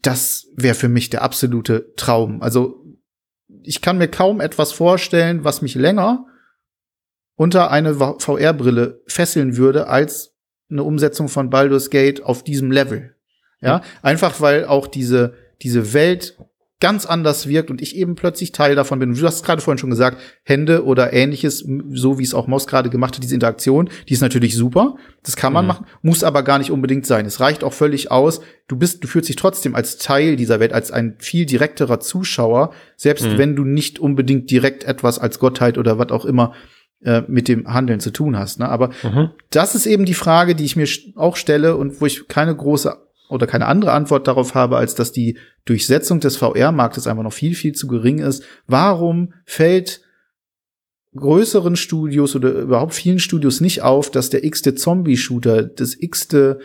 das wäre für mich der absolute Traum. Also ich kann mir kaum etwas vorstellen, was mich länger unter eine VR-Brille fesseln würde, als eine Umsetzung von Baldur's Gate auf diesem Level. Ja, mhm. einfach weil auch diese, diese Welt ganz anders wirkt und ich eben plötzlich Teil davon bin. Du hast gerade vorhin schon gesagt, Hände oder ähnliches, so wie es auch Maus gerade gemacht hat, diese Interaktion, die ist natürlich super. Das kann man mhm. machen, muss aber gar nicht unbedingt sein. Es reicht auch völlig aus. Du bist, du fühlst dich trotzdem als Teil dieser Welt, als ein viel direkterer Zuschauer, selbst mhm. wenn du nicht unbedingt direkt etwas als Gottheit oder was auch immer äh, mit dem Handeln zu tun hast. Ne? Aber mhm. das ist eben die Frage, die ich mir auch stelle und wo ich keine große oder keine andere Antwort darauf habe, als dass die Durchsetzung des VR-Marktes einfach noch viel, viel zu gering ist. Warum fällt größeren Studios oder überhaupt vielen Studios nicht auf, dass der x-te Zombie-Shooter, das x-te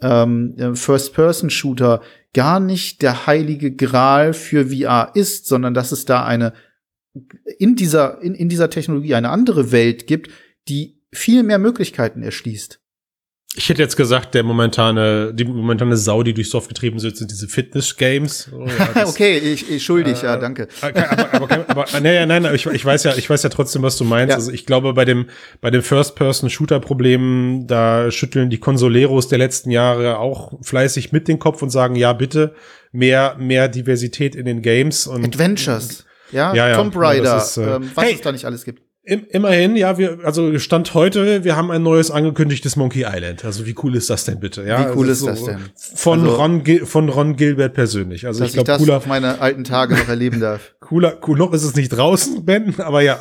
ähm, First-Person-Shooter gar nicht der heilige Gral für VR ist, sondern dass es da eine in dieser, in, in dieser Technologie eine andere Welt gibt, die viel mehr Möglichkeiten erschließt. Ich hätte jetzt gesagt, der momentane, die momentane Sau, die durchs Dorf getrieben wird, sind diese Fitness-Games. Oh, ja, <laughs> okay, ich, ich schuldig, äh, ja, danke. Aber, aber, aber, aber nein, nein, nein, ich, ich weiß ja, ich weiß ja trotzdem, was du meinst. Ja. Also ich glaube, bei dem, bei dem First-Person-Shooter-Problem, da schütteln die Konsoleros der letzten Jahre auch fleißig mit den Kopf und sagen, ja, bitte, mehr, mehr Diversität in den Games und. Adventures. Ja, ja, ja Tomb Raider, ist, äh, ähm, was hey, es da nicht alles gibt. Immerhin, ja, wir, also Stand heute, wir haben ein neues angekündigtes Monkey Island. Also wie cool ist das denn bitte? Ja, wie cool also ist das denn? Von also, Ron, von Ron Gilbert persönlich. Also ich glaube, cooler. auf meine alten Tage noch erleben darf. <laughs> cooler, cool, noch ist es nicht draußen, Ben, aber ja,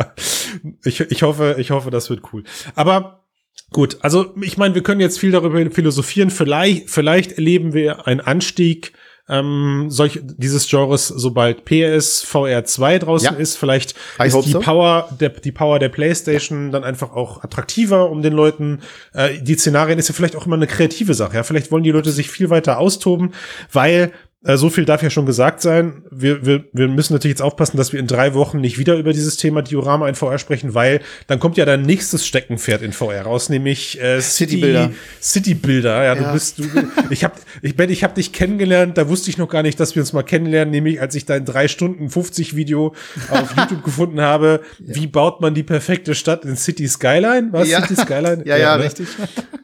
ich, ich hoffe, ich hoffe, das wird cool. Aber gut, also ich meine, wir können jetzt viel darüber philosophieren. Vielleicht, vielleicht erleben wir einen Anstieg ähm, solch, dieses Genres, sobald PS VR 2 draußen ja. ist. Vielleicht I ist die so. Power, der, die Power der PlayStation dann einfach auch attraktiver, um den Leuten, äh, die Szenarien ist ja vielleicht auch immer eine kreative Sache. Ja, vielleicht wollen die Leute sich viel weiter austoben, weil äh, so viel darf ja schon gesagt sein. Wir, wir, wir müssen natürlich jetzt aufpassen, dass wir in drei Wochen nicht wieder über dieses Thema Diorama in VR sprechen, weil dann kommt ja dein nächstes Steckenpferd in VR raus, nämlich äh, City-Bilder. City-Bilder, ja, ja, du bist, du, ich hab, ich Ben, ich hab dich kennengelernt, da wusste ich noch gar nicht, dass wir uns mal kennenlernen, nämlich als ich dein drei Stunden 50 Video auf <laughs> YouTube gefunden habe, ja. wie baut man die perfekte Stadt in City Skyline? Was? Ja. City Skyline? <laughs> ja, ja, ja ne? richtig. <laughs>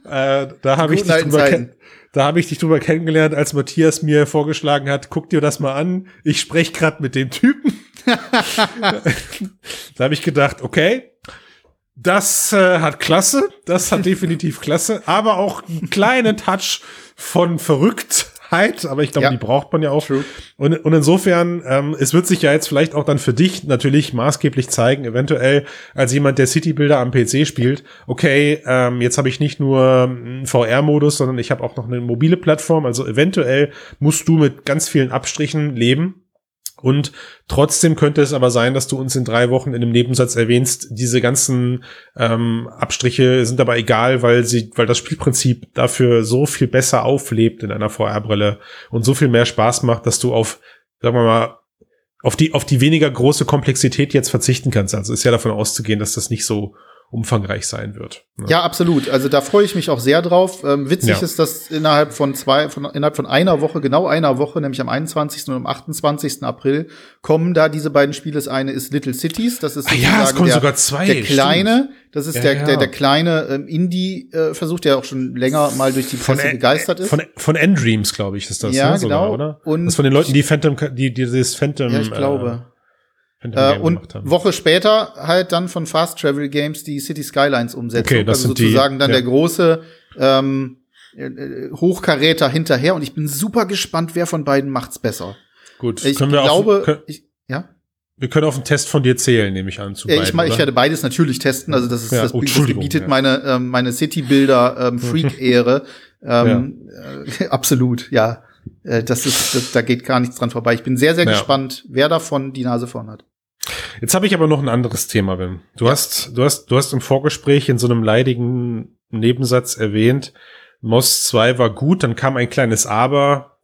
Äh, da habe ich dich drüber kennengelernt da habe ich dich drüber kennengelernt, als Matthias mir vorgeschlagen hat, guck dir das mal an. Ich spreche gerade mit dem Typen. <laughs> da habe ich gedacht, okay, das äh, hat Klasse, das hat definitiv Klasse, aber auch einen kleinen Touch von verrückt Zeit, aber ich glaube, ja. die braucht man ja auch. True. Und, und insofern, ähm, es wird sich ja jetzt vielleicht auch dann für dich natürlich maßgeblich zeigen, eventuell als jemand, der City-Bilder am PC spielt, okay, ähm, jetzt habe ich nicht nur einen VR-Modus, sondern ich habe auch noch eine mobile Plattform, also eventuell musst du mit ganz vielen Abstrichen leben und trotzdem könnte es aber sein, dass du uns in drei Wochen in einem Nebensatz erwähnst, diese ganzen ähm, Abstriche sind aber egal, weil sie, weil das Spielprinzip dafür so viel besser auflebt in einer VR-Brille und so viel mehr Spaß macht, dass du auf, sagen wir mal, auf die, auf die weniger große Komplexität jetzt verzichten kannst. Also ist ja davon auszugehen, dass das nicht so umfangreich sein wird. Ne? Ja, absolut. Also da freue ich mich auch sehr drauf. Ähm, witzig ja. ist, dass innerhalb von zwei, von, innerhalb von einer Woche, genau einer Woche, nämlich am 21. und am 28. April, kommen da diese beiden Spiele. Das eine ist Little Cities, das ist ah, ja, es kommen der, sogar zwei, der kleine, stimmt. das ist ja, der, ja. der, der kleine ähm, Indie-Versuch, äh, der auch schon länger mal durch die Presse von, begeistert ist. Von, von Endreams, glaube ich, ist das. Ja, ne, genau. Sogar, oder? Und das von den Leuten, die Phantom, die, die dieses Phantom. Ja, ich glaube. Äh, äh, und Woche später halt dann von Fast Travel Games die City Skylines Umsetzung. Okay, das also sind sozusagen die, dann ja. der große ähm, äh, Hochkaräter hinterher. Und ich bin super gespannt, wer von beiden macht's besser. Gut, ich glaube, auf, können, ich, ja. Wir können auf einen Test von dir zählen, nehme ich an. Zu ja, beiden, ich, ich werde beides natürlich testen. Also das ist ja, das, oh, das gebietet ja. meine ähm, meine City-Bilder ähm, Freak-Ehre. ähm, äh, <laughs> absolut, ja. Äh, das ist, das, da geht gar nichts dran vorbei. Ich bin sehr, sehr gespannt, wer davon die Nase vorn hat. Jetzt habe ich aber noch ein anderes Thema, Ben. Du hast, du hast, du hast im Vorgespräch in so einem leidigen Nebensatz erwähnt, MOS 2 war gut, dann kam ein kleines Aber,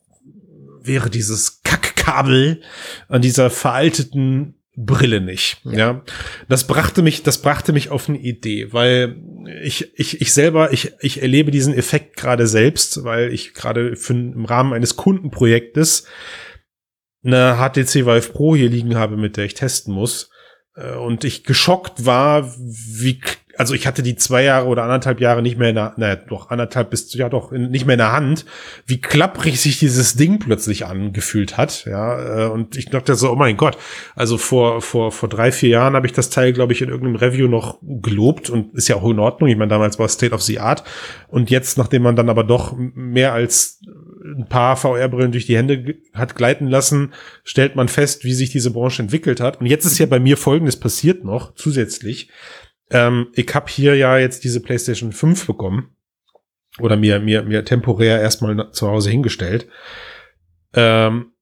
wäre dieses Kackkabel an dieser veralteten Brille nicht. Ja. ja. Das brachte mich, das brachte mich auf eine Idee, weil ich, ich, ich selber, ich, ich erlebe diesen Effekt gerade selbst, weil ich gerade im Rahmen eines Kundenprojektes eine HTC Vive Pro hier liegen habe, mit der ich testen muss. Äh, und ich geschockt war, wie, also ich hatte die zwei Jahre oder anderthalb Jahre nicht mehr in der, naja, doch anderthalb bis, ja doch, nicht mehr in der Hand, wie klapprig sich dieses Ding plötzlich angefühlt hat, ja, äh, und ich dachte so, oh mein Gott, also vor, vor, vor drei, vier Jahren habe ich das Teil, glaube ich, in irgendeinem Review noch gelobt und ist ja auch in Ordnung, ich meine, damals war State of the Art. Und jetzt, nachdem man dann aber doch mehr als ein paar VR-Brillen durch die Hände hat gleiten lassen, stellt man fest, wie sich diese Branche entwickelt hat. Und jetzt ist ja bei mir Folgendes passiert noch zusätzlich. Ähm, ich habe hier ja jetzt diese PlayStation 5 bekommen oder mir mir mir temporär erstmal zu Hause hingestellt. Ähm,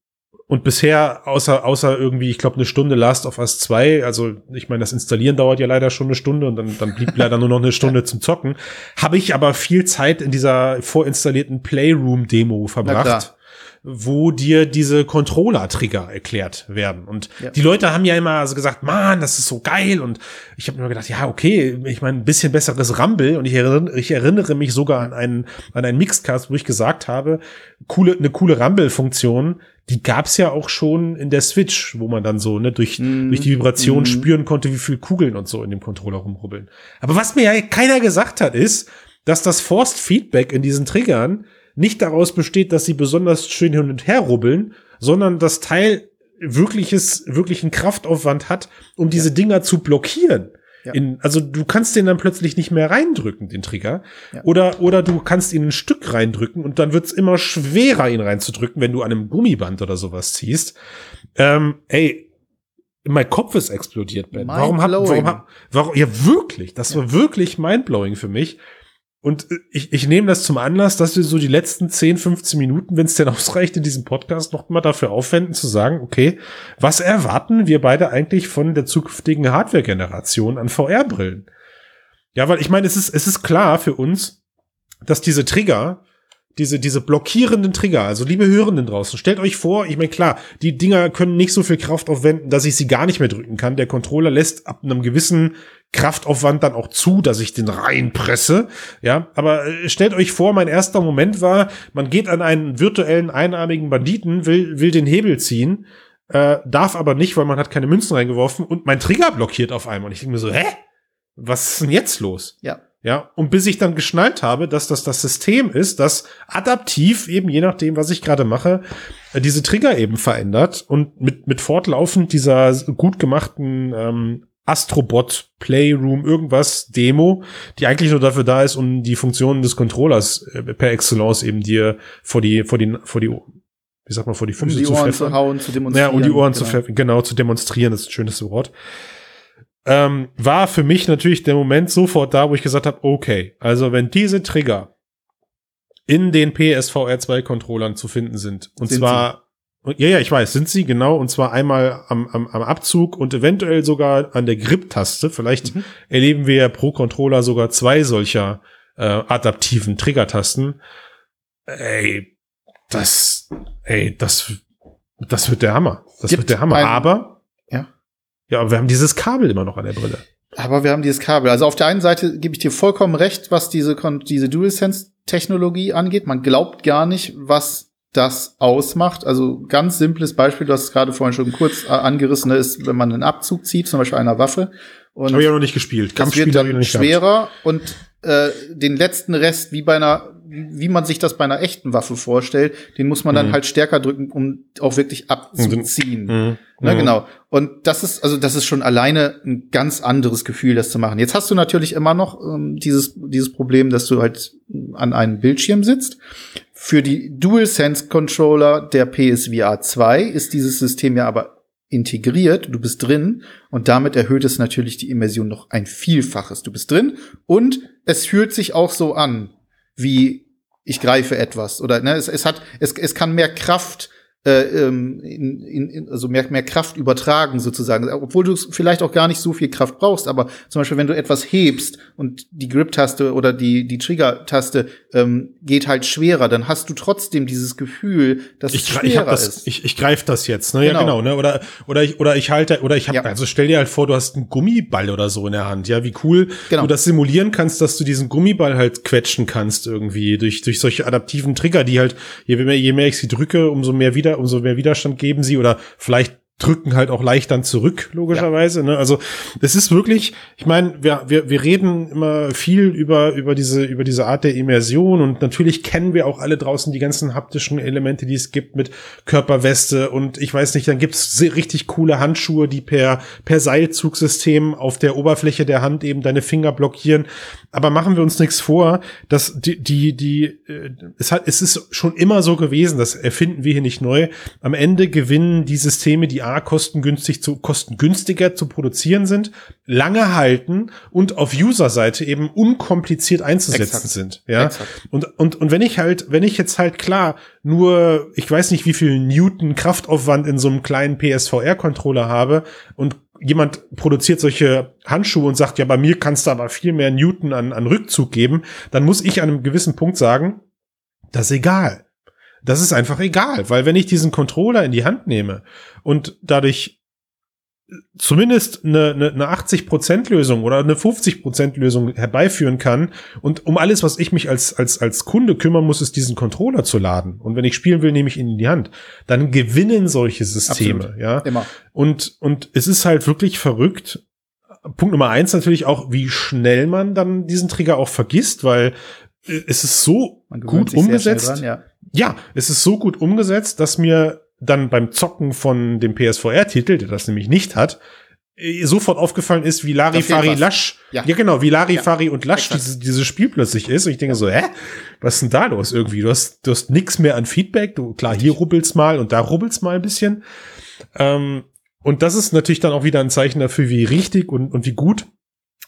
und bisher, außer, außer irgendwie, ich glaube, eine Stunde Last of Us 2, also ich meine, das Installieren dauert ja leider schon eine Stunde und dann, dann blieb <laughs> leider nur noch eine Stunde zum Zocken, habe ich aber viel Zeit in dieser vorinstallierten Playroom-Demo verbracht. wo dir diese Controller-Trigger erklärt werden. Und Ja. die Leute haben ja immer so gesagt, man, das ist so geil. Und ich habe mir gedacht, ja, okay, ich meine, ein bisschen besseres Rumble. Und ich erinnere, ich erinnere mich sogar an einen, an einen Mixcast, wo ich gesagt habe, coole, eine coole Rumble-Funktion, die gab's ja auch schon in der Switch, wo man dann so ne, durch, Mhm. durch die Vibration Mhm. spüren konnte, wie viel Kugeln und so in dem Controller rumrubbeln. Aber was mir ja keiner gesagt hat, ist, dass das Forced Feedback in diesen Triggern nicht daraus besteht, dass sie besonders schön hin und her rubbeln, sondern das Teil wirkliches, wirklichen Kraftaufwand hat, um diese Dinger zu blockieren. Ja. In, also du kannst den dann plötzlich nicht mehr reindrücken, den Trigger. Ja. Oder, oder du kannst ihn ein Stück reindrücken und dann wird's immer schwerer, ihn reinzudrücken, wenn du an einem Gummiband oder sowas ziehst. Ähm, ey, mein Kopf ist explodiert, Ben. Warum hab, warum hab, warum, ja wirklich, das war wirklich mindblowing für mich. Und äh, ich, ich nehme das zum Anlass, dass wir so die letzten 10, 15 Minuten, wenn es denn <laughs> ausreicht, in diesem Podcast noch mal dafür aufwenden, zu sagen, okay, was erwarten wir beide eigentlich von der zukünftigen Hardware-Generation an VR-Brillen? Ja, weil ich meine, es ist, es ist klar für uns, dass diese Trigger, diese, diese blockierenden Trigger, also liebe Hörenden draußen, stellt euch vor, ich meine, klar, die Dinger können nicht so viel Kraft aufwenden, dass ich sie gar nicht mehr drücken kann. Der Controller lässt ab einem gewissen Kraftaufwand dann auch zu, dass ich den reinpresse. Ja, aber äh, stellt euch vor, mein erster Moment war, man geht an einen virtuellen einarmigen Banditen, will, will den Hebel ziehen, äh, darf aber nicht, weil man hat keine Münzen reingeworfen und mein Trigger blockiert auf einmal. Und ich denke mir so, hä? Was ist denn jetzt los? Ja. Ja, und bis ich dann geschnallt habe, dass das das System ist, das adaptiv eben je nachdem, was ich gerade mache, äh, diese Trigger eben verändert und mit, mit fortlaufend dieser gut gemachten ähm, Astrobot Playroom irgendwas Demo, die eigentlich nur dafür da ist, um die Funktionen des Controllers äh, per Excellence eben dir vor die, vor die, vor die, wie sagt man, vor die Um Füße die zu Ohren zu hauen, zu Ja, demonstrieren. um die Ohren zu genau. pfeffern, genau, zu demonstrieren, das ist ein schönes Wort. Ähm, war für mich natürlich der Moment sofort da, wo ich gesagt habe, okay, also wenn diese Trigger in den PSVR 2 Controllern zu finden sind, und Sind zwar, ja, ja, ich weiß, sind sie, genau, und zwar einmal am, am, am Abzug und eventuell sogar an der Grip-Taste. Vielleicht Mhm. erleben wir ja pro Controller sogar zwei solcher äh, adaptiven Trigger-Tasten. Ey, das, ey, das, das wird der Hammer. Das Gibt wird der Hammer. Aber, Ja. ja, aber wir haben dieses Kabel immer noch an der Brille. Aber wir haben dieses Kabel. Also auf der einen Seite gebe ich dir vollkommen recht, was diese, diese DualSense-Technologie angeht. Man glaubt gar nicht, was das ausmacht. Also ganz simples Beispiel, du hast es gerade vorhin schon kurz äh, angerissen, ist, wenn man einen Abzug zieht, zum Beispiel einer Waffe. Und Habe ich auch noch nicht gespielt. das Kampfspiele wird dann nicht gehabt. schwerer und äh, den letzten Rest, wie bei einer, wie man sich das bei einer echten Waffe vorstellt, den muss man dann Mhm. halt stärker drücken, um auch wirklich abzuziehen. Mhm. Ne, Mhm. genau. Und das ist, also das ist schon alleine ein ganz anderes Gefühl, das zu machen. Jetzt hast du natürlich immer noch ähm, dieses, dieses Problem, dass du halt an einem Bildschirm sitzt. Für die DualSense Controller der PSVR 2 ist dieses System ja aber integriert, du bist drin und damit erhöht es natürlich die Immersion noch ein Vielfaches. Du bist drin und es fühlt sich auch so an, wie ich greife etwas oder ne, es, es hat es, es kann mehr Kraft äh, ähm, in, in, also mehr, mehr Kraft übertragen sozusagen, obwohl du vielleicht auch gar nicht so viel Kraft brauchst, aber zum Beispiel, wenn du etwas hebst und die Grip-Taste oder die, die Trigger-Taste ähm, geht halt schwerer, dann hast du trotzdem dieses Gefühl, dass Ich, es gre- ich, hab schwerer das, ist. ich, ich greife das jetzt, ne? Ja, Genau. genau, ne? Oder, oder ich, oder ich halte, oder ich habe, Ja. also stell dir halt vor, du hast einen Gummiball oder so in der Hand, ja, wie cool Genau. du das simulieren kannst, dass du diesen Gummiball halt quetschen kannst irgendwie durch, durch solche adaptiven Trigger, die halt, je mehr, je mehr ich sie drücke, umso mehr wieder, umso mehr Widerstand geben sie oder vielleicht drücken halt auch leicht dann zurück, logischerweise. Ne? Also es ist wirklich, ich meine, wir, wir, wir reden immer viel über, über, diese, über diese Art der Immersion und natürlich kennen wir auch alle draußen die ganzen haptischen Elemente, die es gibt mit Körperweste und ich weiß nicht, dann gibt's richtig coole Handschuhe, die per, per Seilzugsystem auf der Oberfläche der Hand eben deine Finger blockieren. Aber machen wir uns nichts vor, dass die, die, die, äh, es hat, es ist schon immer so gewesen, das erfinden wir hier nicht neu. Am Ende gewinnen die Systeme, die A, kostengünstig zu, kostengünstiger zu produzieren sind, lange halten und auf User-Seite eben unkompliziert einzusetzen Exakt. sind. Ja. Exakt. Und, und, und wenn ich halt, wenn ich jetzt halt klar nur, ich weiß nicht, wie viel Newton Kraftaufwand in so einem kleinen PSVR-Controller habe und jemand produziert solche Handschuhe und sagt, ja, bei mir kannst du aber viel mehr Newton an, an Rückzug geben, dann muss ich an einem gewissen Punkt sagen, das ist egal. Das ist einfach egal, weil wenn ich diesen Controller in die Hand nehme und dadurch zumindest eine, eine, eine 80% Lösung oder eine 50% Lösung herbeiführen kann und um alles, was ich mich als, als, als Kunde kümmern muss, ist diesen Controller zu laden. Und wenn ich spielen will, nehme ich ihn in die Hand. Dann gewinnen solche Systeme, Absolut. ja. Immer. Und, und es ist halt wirklich verrückt. Punkt Nummer eins natürlich auch, wie schnell man dann diesen Trigger auch vergisst, weil äh, es ist so gut umgesetzt. Dran, ja. Ja, es ist so gut umgesetzt, dass mir dann beim Zocken von dem PSVR-Titel, der das nämlich nicht hat, äh, sofort aufgefallen ist, wie Larifari. Lasch, ja. Ja. genau, wie Larifari Ja, und Lasch exakt. diese, dieses Spiel plötzlich ist. Und ich denke so, hä? Was ist denn da los irgendwie? Du hast, du hast nix mehr an Feedback. Du, klar, hier rubbelt's mal und da rubbelt's mal ein bisschen. Ähm, und das ist natürlich dann auch wieder ein Zeichen dafür, wie richtig und, und wie gut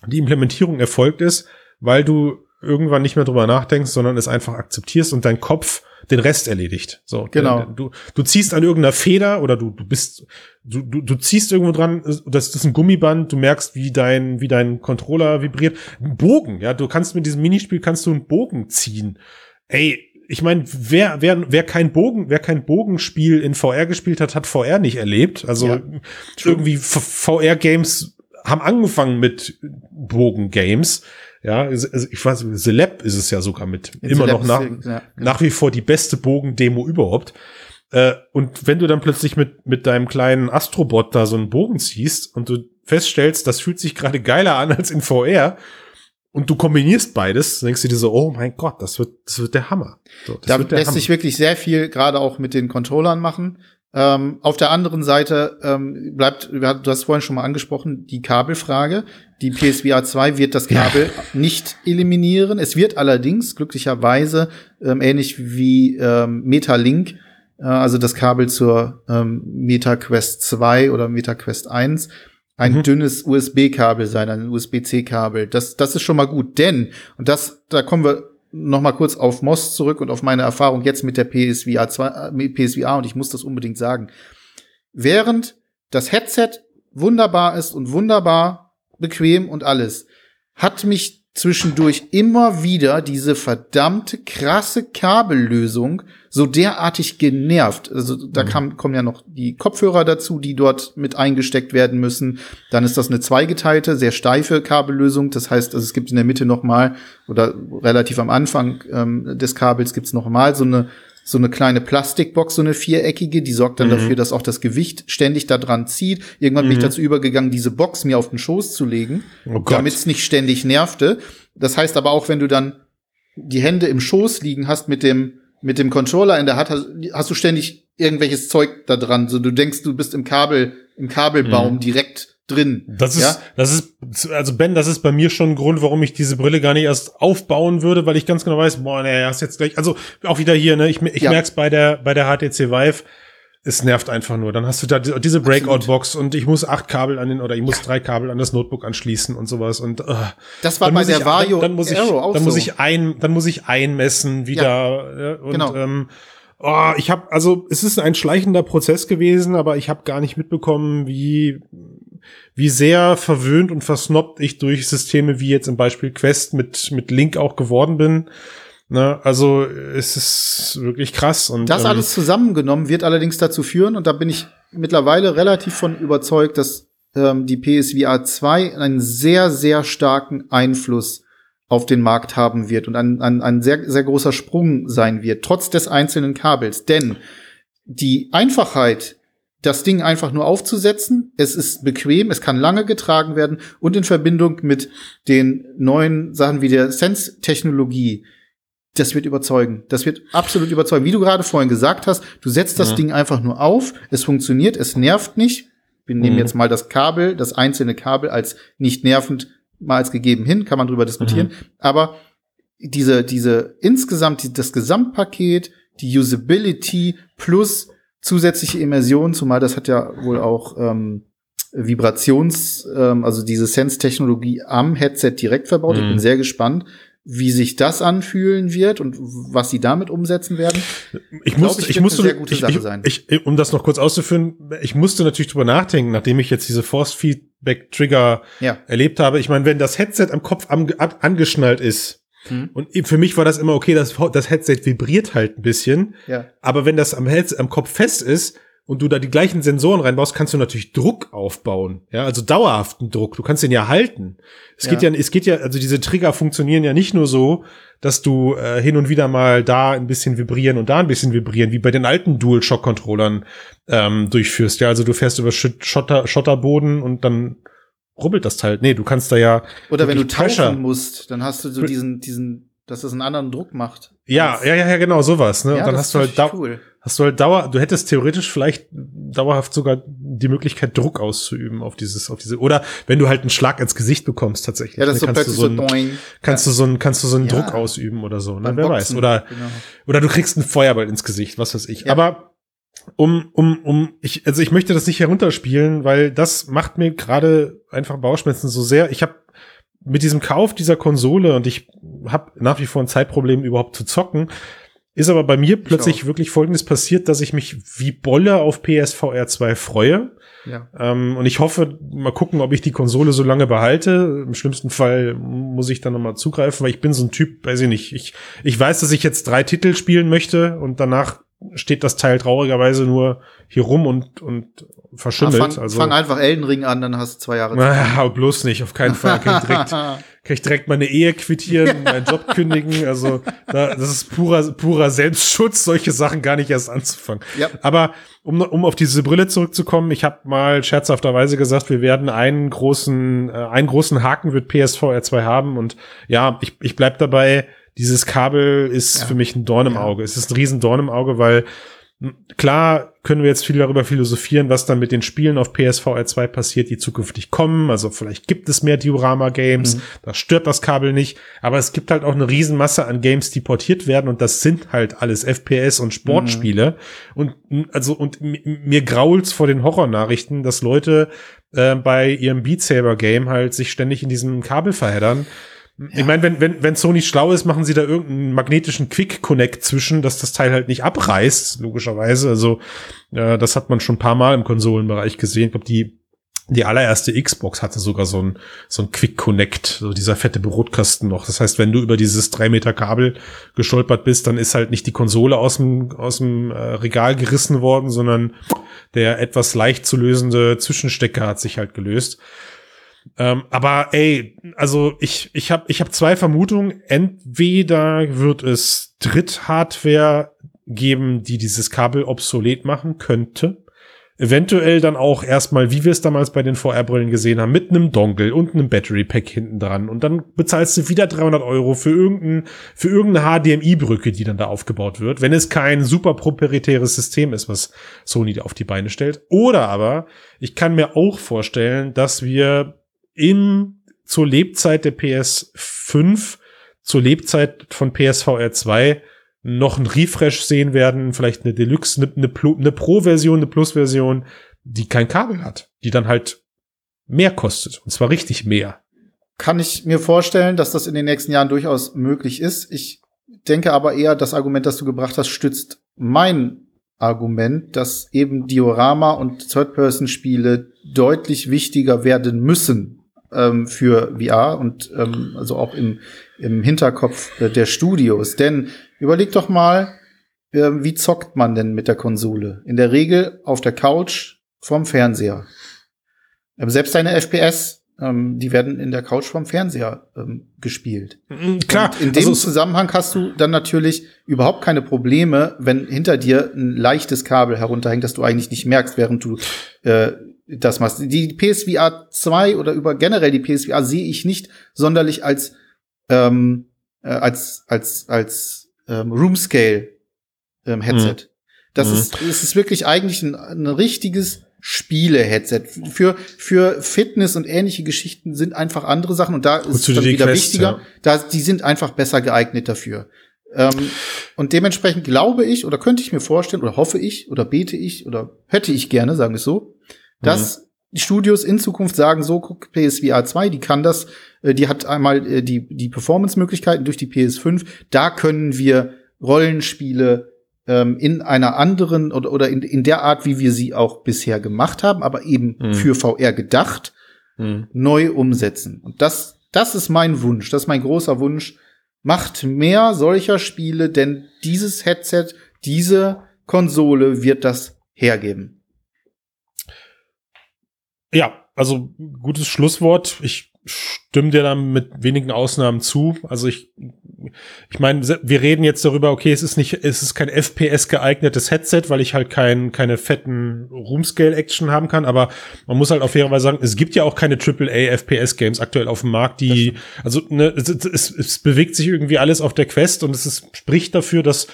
die Implementierung erfolgt ist, weil du irgendwann nicht mehr drüber nachdenkst, sondern es einfach akzeptierst und dein Kopf den Rest erledigt. So, Genau. Du, du ziehst an irgendeiner Feder oder du, du bist, du, du, du ziehst irgendwo dran, das ist ein Gummiband, du merkst, wie dein, wie dein Controller vibriert. Ein Bogen, ja, du kannst mit diesem Minispiel kannst du einen Bogen ziehen. Ey, ich meine, wer, wer, wer kein Bogen, wer kein Bogenspiel in VR gespielt hat, hat VR nicht erlebt. Also Ja. irgendwie VR-Games haben angefangen mit Bogen-Games. Ja, ich weiß, Celeb ist es ja sogar mit immer noch nach, Ja. nach wie vor die beste Bogen-Demo überhaupt. Äh, und wenn du dann plötzlich mit, mit deinem kleinen Astrobot da so einen Bogen ziehst und du feststellst, das fühlt sich gerade geiler an als in VR und du kombinierst beides, denkst du dir so, oh mein Gott, das wird, das wird der Hammer. So, das Da der lässt sich wirklich sehr viel gerade auch mit den Controllern machen. Ähm, auf der anderen Seite ähm, bleibt, du hast vorhin schon mal angesprochen, die Kabelfrage. Die PSVR 2 wird das Kabel nicht eliminieren. Es wird allerdings glücklicherweise ähm, ähnlich wie ähm, Metalink, äh, also das Kabel zur ähm, MetaQuest 2 oder MetaQuest 1, ein Mhm. dünnes USB-Kabel sein, ein USB-C-Kabel. Das, das ist schon mal gut, denn, und das, da kommen wir noch mal kurz auf Moss zurück und auf meine Erfahrung jetzt mit der PSVR 2, äh, mit PSVR und ich muss das unbedingt sagen. Während das Headset wunderbar ist und wunderbar bequem und alles, hat mich zwischendurch immer wieder diese verdammte krasse Kabellösung so derartig genervt. Also da kam, kommen ja noch die Kopfhörer dazu, die dort mit eingesteckt werden müssen. Dann ist das eine zweigeteilte, sehr steife Kabellösung. Das heißt, also es gibt in der Mitte noch mal oder relativ am Anfang ähm, des Kabels gibt's noch mal so eine so eine kleine Plastikbox, so eine viereckige, die sorgt dann Mhm. dafür, dass auch das Gewicht ständig da dran zieht. Irgendwann bin ich Mhm. dazu übergegangen, diese Box mir auf den Schoß zu legen, Oh damit es nicht ständig nervte. Das heißt aber auch, wenn du dann die Hände im Schoß liegen hast mit dem mit dem Controller in der Hand, hast, hast du ständig irgendwelches Zeug da dran. So du denkst, du bist im Kabel im Kabelbaum Mhm. direkt drin. Das ist, Ja? das ist, also Ben, das ist bei mir schon ein Grund, warum ich diese Brille gar nicht erst aufbauen würde, weil ich ganz genau weiß, boah, ne, hast jetzt gleich, also auch wieder hier, ne, ich, ich Ja. merk's bei der, bei der HTC Vive, es nervt einfach nur. Dann hast du da die- diese Breakout-Box und ich muss acht Kabel an den, oder ich muss drei Kabel an das Notebook anschließen und sowas und, äh, Das war bei der ich, Vario dann, dann muss ich, auch dann muss so. ich ein, dann muss ich einmessen wieder äh, und genau. ähm, oh, ich habe also es ist ein schleichender Prozess gewesen, aber ich habe gar nicht mitbekommen, wie wie sehr verwöhnt und versnobbt ich durch Systeme wie jetzt im Beispiel Quest mit mit Link auch geworden bin. Ne, also es ist wirklich krass und Das ähm, alles zusammengenommen wird allerdings dazu führen, und da bin ich mittlerweile relativ von überzeugt, dass ähm, die PSVR 2 einen sehr, sehr starken Einfluss auf den Markt haben wird und ein, ein, ein sehr, sehr großer Sprung sein wird, trotz des einzelnen Kabels. Denn die Einfachheit, das Ding einfach nur aufzusetzen, es ist bequem, es kann lange getragen werden und in Verbindung mit den neuen Sachen wie der Sense-Technologie, das wird überzeugen. Das wird absolut überzeugen. Wie du gerade vorhin gesagt hast, du setzt das Mhm. Ding einfach nur auf, es funktioniert, es nervt nicht. Wir nehmen Mhm. jetzt mal das Kabel, das einzelne Kabel als nicht nervend mal als gegeben hin, kann man drüber diskutieren. Mhm. Aber diese, diese insgesamt, das Gesamtpaket, die Usability plus zusätzliche Immersion, zumal das hat ja wohl auch ähm, Vibrations, ähm, also diese Sense-Technologie am Headset direkt verbaut. Ich Mhm. bin sehr gespannt, wie sich das anfühlen wird und was sie damit umsetzen werden. Ich glaub, musste, ich ich, musste, sehr gute ich, Sache ich, sein. Ich, um das noch kurz auszuführen, ich musste natürlich drüber nachdenken, nachdem ich jetzt diese Force Feedback Trigger Ja. erlebt habe. Ich meine, wenn das Headset am Kopf am, ab, angeschnallt ist, Hm. Und für mich war das immer okay, das, das Headset vibriert halt ein bisschen. Ja. Aber wenn das am, Headset, am Kopf fest ist, und du da die gleichen Sensoren reinbaust, kannst du natürlich Druck aufbauen. Ja, also dauerhaften Druck. Du kannst den ja halten. Es ja. geht ja, es geht ja, also diese Trigger funktionieren ja nicht nur so, dass du äh, hin und wieder mal da ein bisschen vibrieren und da ein bisschen vibrieren, wie bei den alten DualShock-Controllern ähm, durchführst. Ja, also du fährst über Schotter, Schotterboden und dann rubbelt das Teil. Nee, du kannst da ja. Oder wenn du tauchen musst, dann hast du so diesen, diesen, dass es einen anderen Druck macht. Ja, ja, ja, ja, genau, sowas, ne? Ja, und dann hast du halt da, cool hast du halt Dauer, du hättest theoretisch vielleicht dauerhaft sogar die Möglichkeit, Druck auszuüben auf dieses, auf diese, oder wenn du halt einen Schlag ins Gesicht bekommst tatsächlich. Ja, das ne, so kannst du so, ein, kannst ja. du so einen, kannst du so einen ja. Druck ausüben oder so, ne? Wer Boxen, weiß. Oder, genau. oder du kriegst einen Feuerball ins Gesicht, was weiß ich. Aber um, um, um, ich, also ich möchte das nicht herunterspielen, weil das macht mir gerade einfach Bauchschmerzen so sehr. Ich habe mit diesem Kauf dieser Konsole und ich habe nach wie vor ein Zeitproblem überhaupt zu zocken, ist aber bei mir plötzlich wirklich Folgendes passiert, dass ich mich wie Bolle auf PSVR 2 freue. Ja. Ähm, und ich hoffe, mal gucken, ob ich die Konsole so lange behalte. Im schlimmsten Fall muss ich dann nochmal zugreifen, weil ich bin so ein Typ, weiß ich nicht. Ich, ich weiß, dass ich jetzt drei Titel spielen möchte und danach steht das Teil traurigerweise nur hier rum und, und verschimmelt. fang, also, fang einfach Elden Ring an, dann hast du zwei Jahre Zeit. <laughs> Ja, bloß nicht, auf keinen Fall. Kann ich direkt, <laughs> kann ich direkt meine Ehe quittieren, <laughs> meinen Job kündigen. Also da, das ist purer, purer Selbstschutz, solche Sachen gar nicht erst anzufangen. Ja. Aber um, um auf diese Brille zurückzukommen, ich habe mal scherzhafterweise gesagt, wir werden einen großen, äh, einen großen Haken wird PSVR 2 haben. Und ja, ich, ich bleib dabei, dieses Kabel ist ja. für mich ein Dorn im Auge. Es ist ein riesen Dorn im Auge, weil Klar können wir jetzt viel darüber philosophieren, was dann mit den Spielen auf PSVR 2 passiert, die zukünftig kommen. Also vielleicht gibt es mehr Diorama-Games, mhm. da stört das Kabel nicht. Aber es gibt halt auch eine Riesenmasse an Games, die portiert werden und das sind halt alles FPS und Sportspiele. Mhm. Und also und mir grault's vor den Horrornachrichten, dass Leute äh, bei ihrem Beat Saber Game halt sich ständig in diesem Kabel verheddern ich meine, wenn, wenn, wenn Sony schlau ist, machen sie da irgendeinen magnetischen Quick-Connect zwischen, dass das Teil halt nicht abreißt, logischerweise. Also, äh, das hat man schon ein paar Mal im Konsolenbereich gesehen. Ich glaube, die, die allererste Xbox hatte sogar so ein, so ein Quick Connect, so dieser fette Brotkasten noch. Das heißt, wenn du über dieses drei Meter Kabel gestolpert bist, dann ist halt nicht die Konsole aus dem, aus dem äh, Regal gerissen worden, sondern der etwas leicht zu lösende Zwischenstecker hat sich halt gelöst. Ähm, aber ey, also ich, ich habe ich hab zwei Vermutungen. Entweder wird es Dritthardware geben, die dieses Kabel obsolet machen könnte. Eventuell dann auch erstmal, wie wir es damals bei den VR-Brillen gesehen haben, mit einem Dongle und einem Battery Pack hinten dran. Und dann bezahlst du wieder 300 Euro für irgendein, für irgendeine HDMI-Brücke, die dann da aufgebaut wird, wenn es kein super proprietäres System ist, was Sony auf die Beine stellt. Oder aber, ich kann mir auch vorstellen, dass wir in zur Lebzeit der PS5, zur Lebzeit von PSVR 2 noch ein Refresh sehen werden, vielleicht eine Deluxe, eine, eine, eine Pro-Version, eine Plus-Version, die kein Kabel hat, die dann halt mehr kostet. Und zwar richtig mehr. Kann ich mir vorstellen, dass das in den nächsten Jahren durchaus möglich ist. Ich denke aber eher, das Argument, das du gebracht hast, stützt mein Argument, dass eben Diorama und Third-Person-Spiele deutlich wichtiger werden müssen ähm, für VR und ähm, also auch im, im Hinterkopf der Studios. Denn überleg doch mal, äh, wie zockt man denn mit der Konsole? In der Regel auf der Couch vorm Fernseher. Ähm, selbst deine FPS, ähm, die werden in der Couch vorm Fernseher ähm, gespielt. Mhm, klar. Und in dem also, Zusammenhang hast du dann natürlich überhaupt keine Probleme, wenn hinter dir ein leichtes Kabel herunterhängt, das du eigentlich nicht merkst, während du äh, das machst. Die PSVR 2 oder über generell die PSVR sehe ich nicht sonderlich als ähm, äh, als als als ähm, Room Scale ähm, Headset. Mhm. Das mhm. ist es ist wirklich eigentlich ein, ein richtiges Spiele-Headset. Für, für Fitness und ähnliche Geschichten sind einfach andere Sachen und da ist es dann wieder Quest, wichtiger. Ja. Da, die sind einfach besser geeignet dafür. Ähm, und dementsprechend glaube ich oder könnte ich mir vorstellen oder hoffe ich oder bete ich oder hätte ich gerne, sagen wir es so, dass mhm. die Studios in Zukunft sagen, so guck PSVR 2, die kann das, äh, die hat einmal äh, die, die Performance-Möglichkeiten durch die PS5, da können wir Rollenspiele ähm, in einer anderen oder, oder in, in der Art, wie wir sie auch bisher gemacht haben, aber eben mhm. für VR gedacht, mhm. neu umsetzen. Und das, das ist mein Wunsch, das ist mein großer Wunsch, Macht mehr solcher Spiele, denn dieses Headset, diese Konsole wird das hergeben. Ja, also gutes Schlusswort. Ich stimme dir da mit wenigen Ausnahmen zu. Also ich, ich meine, wir reden jetzt darüber, okay, es ist nicht, es ist kein FPS geeignetes Headset, weil ich halt kein, keine fetten Room-Scale-Action haben kann, aber man muss halt auf fairerweise sagen, es gibt ja auch keine AAA FPS-Games aktuell auf dem Markt, die, also ne, es, es, es bewegt sich irgendwie alles auf der Quest und es ist, spricht dafür, dass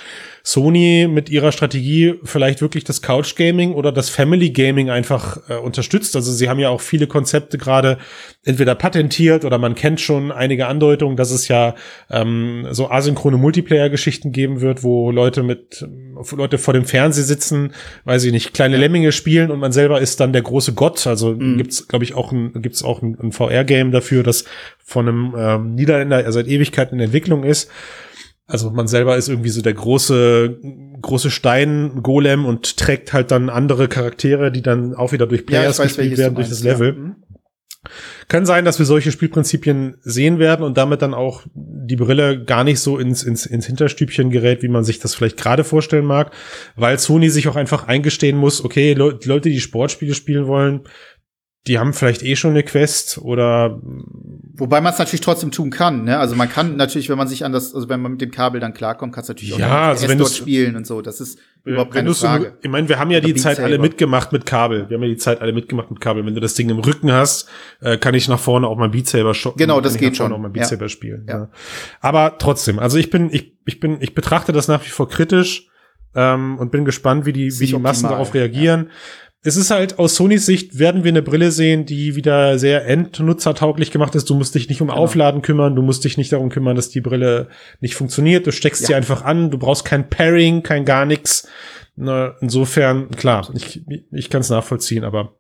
Sony mit ihrer Strategie vielleicht wirklich das Couch Gaming oder das Family Gaming einfach äh, unterstützt. Also sie haben ja auch viele Konzepte gerade entweder patentiert oder man kennt schon einige Andeutungen, dass es ja ähm, so asynchrone Multiplayer-Geschichten geben wird, wo Leute mit Leute vor dem Fernseher sitzen, weiß ich nicht, kleine Lemminge spielen und man selber ist dann der große Gott. Also mhm. gibt's, glaube ich, auch ein gibt's auch ein, ein VR-Game dafür, das von einem ähm, Niederländer er seit Ewigkeiten in Entwicklung ist. Also man selber ist irgendwie so der große, große Stein-Golem und trägt halt dann andere Charaktere, die dann auch wieder durch Players ja, gespielt werden durch das Level. Ja. Mhm. Kann sein, dass wir solche Spielprinzipien sehen werden und damit dann auch die Brille gar nicht so ins, ins, ins Hinterstübchen gerät, wie man sich das vielleicht gerade vorstellen mag, weil Sony sich auch einfach eingestehen muss, okay, Leute, die Sportspiele spielen wollen, die haben vielleicht eh schon eine Quest oder Wobei man es natürlich trotzdem tun kann, ne? Also man kann natürlich, wenn man sich an das, also wenn man mit dem Kabel dann klarkommt, kann es natürlich auch ja, also wenn dort spielen und so. Das ist überhaupt keine Frage. So, ich meine, wir haben ja die Zeit alle mitgemacht mit Kabel. Wir haben ja die Zeit alle mitgemacht mit Kabel. Wenn du das Ding im Rücken hast, äh, kann ich nach vorne auch mal Beat Saber shoppen. Genau, das geht schon. Auch mal Beat ja. Saber spielen. Ja. ja. Aber trotzdem, also ich bin, ich, ich bin, ich betrachte das nach wie vor kritisch ähm, und bin gespannt, wie die, wie die Massen darauf reagieren. Ja es ist halt aus Sonys Sicht werden wir eine Brille sehen, die wieder sehr endnutzertauglich gemacht ist. Du musst dich nicht um genau. Aufladen kümmern, du musst dich nicht darum kümmern, dass die Brille nicht funktioniert. Du steckst ja. sie einfach an, du brauchst kein Pairing, kein gar nichts. Insofern, klar, ich, ich kann es nachvollziehen, aber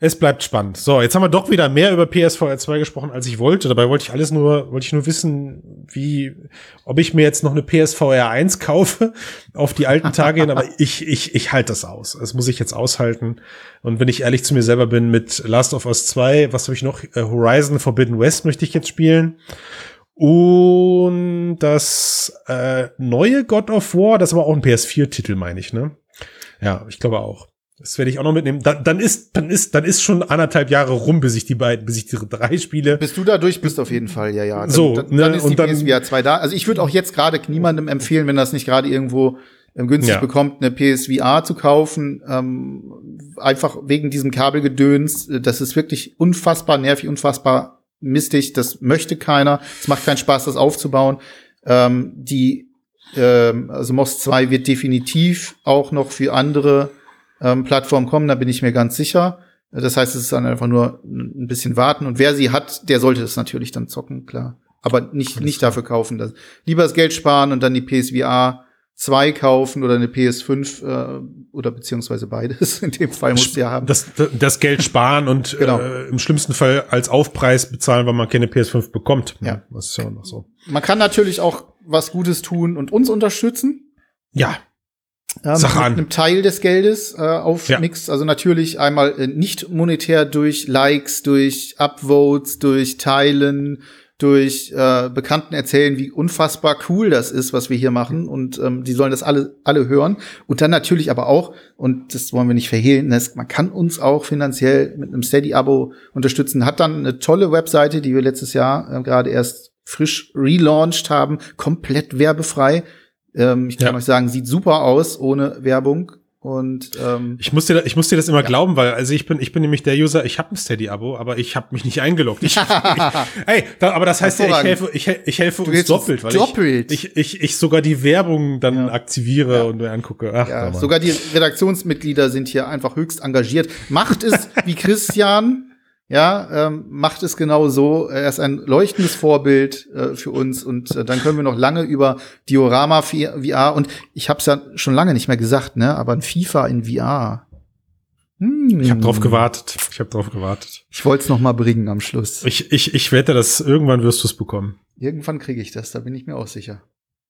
es bleibt spannend. So, jetzt haben wir doch wieder mehr über PSVR 2 gesprochen, als ich wollte. Dabei wollte ich alles nur, wollte ich nur wissen, wie, ob ich mir jetzt noch eine PSVR 1 kaufe auf die alten Tage hin, aber ich, ich, ich halte das aus. Das muss ich jetzt aushalten. Und wenn ich ehrlich zu mir selber bin, mit Last of Us 2, was habe ich noch? Äh, Horizon Forbidden West möchte ich jetzt spielen. Und das äh, neue God of War, das war auch ein PS4-Titel, meine ich, ne? Ja, ich glaube auch. Das werde ich auch noch mitnehmen. Dann, dann ist, dann ist, dann ist schon anderthalb Jahre rum, bis ich die beiden, bis ich die drei spiele. Bis du da durch bist auf jeden Fall, ja, ja. Dann, so, dann, ne, dann ist die dann, PSVR 2 da. Also ich würde auch jetzt gerade niemandem empfehlen, wenn das nicht gerade irgendwo ähm, günstig ja. bekommt, eine PSVR zu kaufen, ähm, einfach wegen diesem Kabelgedöns. Das ist wirklich unfassbar nervig, unfassbar mistig. Das möchte keiner. Es macht keinen Spaß, das aufzubauen. Ähm, die, ähm, also MOS 2 wird definitiv auch noch für andere ähm, Plattformen kommen, da bin ich mir ganz sicher. Das heißt, es ist dann einfach nur ein bisschen warten. Und wer sie hat, der sollte es natürlich dann zocken, klar. Aber nicht, nicht dafür kaufen. Das, lieber das Geld sparen und dann die PSVR 2 kaufen oder eine PS5 äh, oder beziehungsweise beides. <laughs> In dem Fall muss ja haben. Das, das Geld sparen und genau. äh, im schlimmsten Fall als Aufpreis bezahlen, weil man keine PS5 bekommt. Ja. Das ist ja noch so. Man kann natürlich auch was Gutes tun und uns unterstützen. Ja ähm, Sag an. mit einem Teil des Geldes äh, aufmixt. Ja. Also natürlich einmal äh, nicht monetär durch Likes, durch Upvotes, durch Teilen, durch äh, Bekannten erzählen, wie unfassbar cool das ist, was wir hier machen. Und ähm, die sollen das alle, alle hören. Und dann natürlich aber auch, und das wollen wir nicht verhehlen, das, man kann uns auch finanziell mit einem Steady-Abo unterstützen. Hat dann eine tolle Webseite, die wir letztes Jahr äh, gerade erst frisch relaunched haben, komplett werbefrei ähm, ich kann ja. euch sagen, sieht super aus ohne Werbung. Und ähm, ich muss dir, ich muss dir das immer ja. glauben, weil also ich bin, ich bin nämlich der User. Ich habe ein Steady-Abo, aber ich habe mich nicht eingeloggt. Ich, <laughs> ich, hey, da, aber das heißt ja, ich helfe, ich, ich helfe du uns doppelt, weil doppelt. Ich, ich, ich, ich sogar die Werbung dann ja. aktiviere ja. und mir angucke. Ach, ja, sogar die Redaktionsmitglieder sind hier einfach höchst engagiert. Macht es <laughs> wie Christian ja, ähm, macht es genau so. Er ist ein leuchtendes Vorbild äh, für uns und äh, dann können wir noch lange über Diorama VR und ich habe es ja schon lange nicht mehr gesagt, ne? Aber ein FIFA in VR. Hm. Ich habe drauf gewartet. Ich habe drauf gewartet. Ich wollte es noch mal bringen am Schluss. Ich, ich, ich wette, dass irgendwann wirst du es bekommen. Irgendwann kriege ich das, da bin ich mir auch sicher.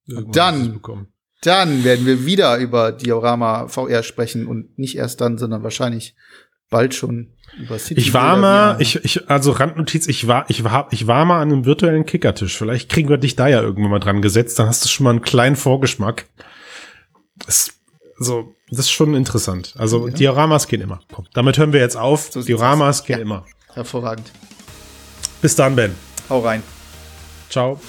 Irgendwann dann, dann werden wir wieder über Diorama VR sprechen und nicht erst dann, sondern wahrscheinlich bald schon über City Ich war mal, ich, ich, also Randnotiz, ich war, ich war, ich war mal an einem virtuellen Kickertisch. Vielleicht kriegen wir dich da ja irgendwann mal dran gesetzt. Dann hast du schon mal einen kleinen Vorgeschmack. Das, so, das ist schon interessant. Also ja. Dioramas gehen immer. Komm, damit hören wir jetzt auf. So Dioramas gehen ja. immer. Hervorragend. Bis dann, Ben. Hau rein. Ciao.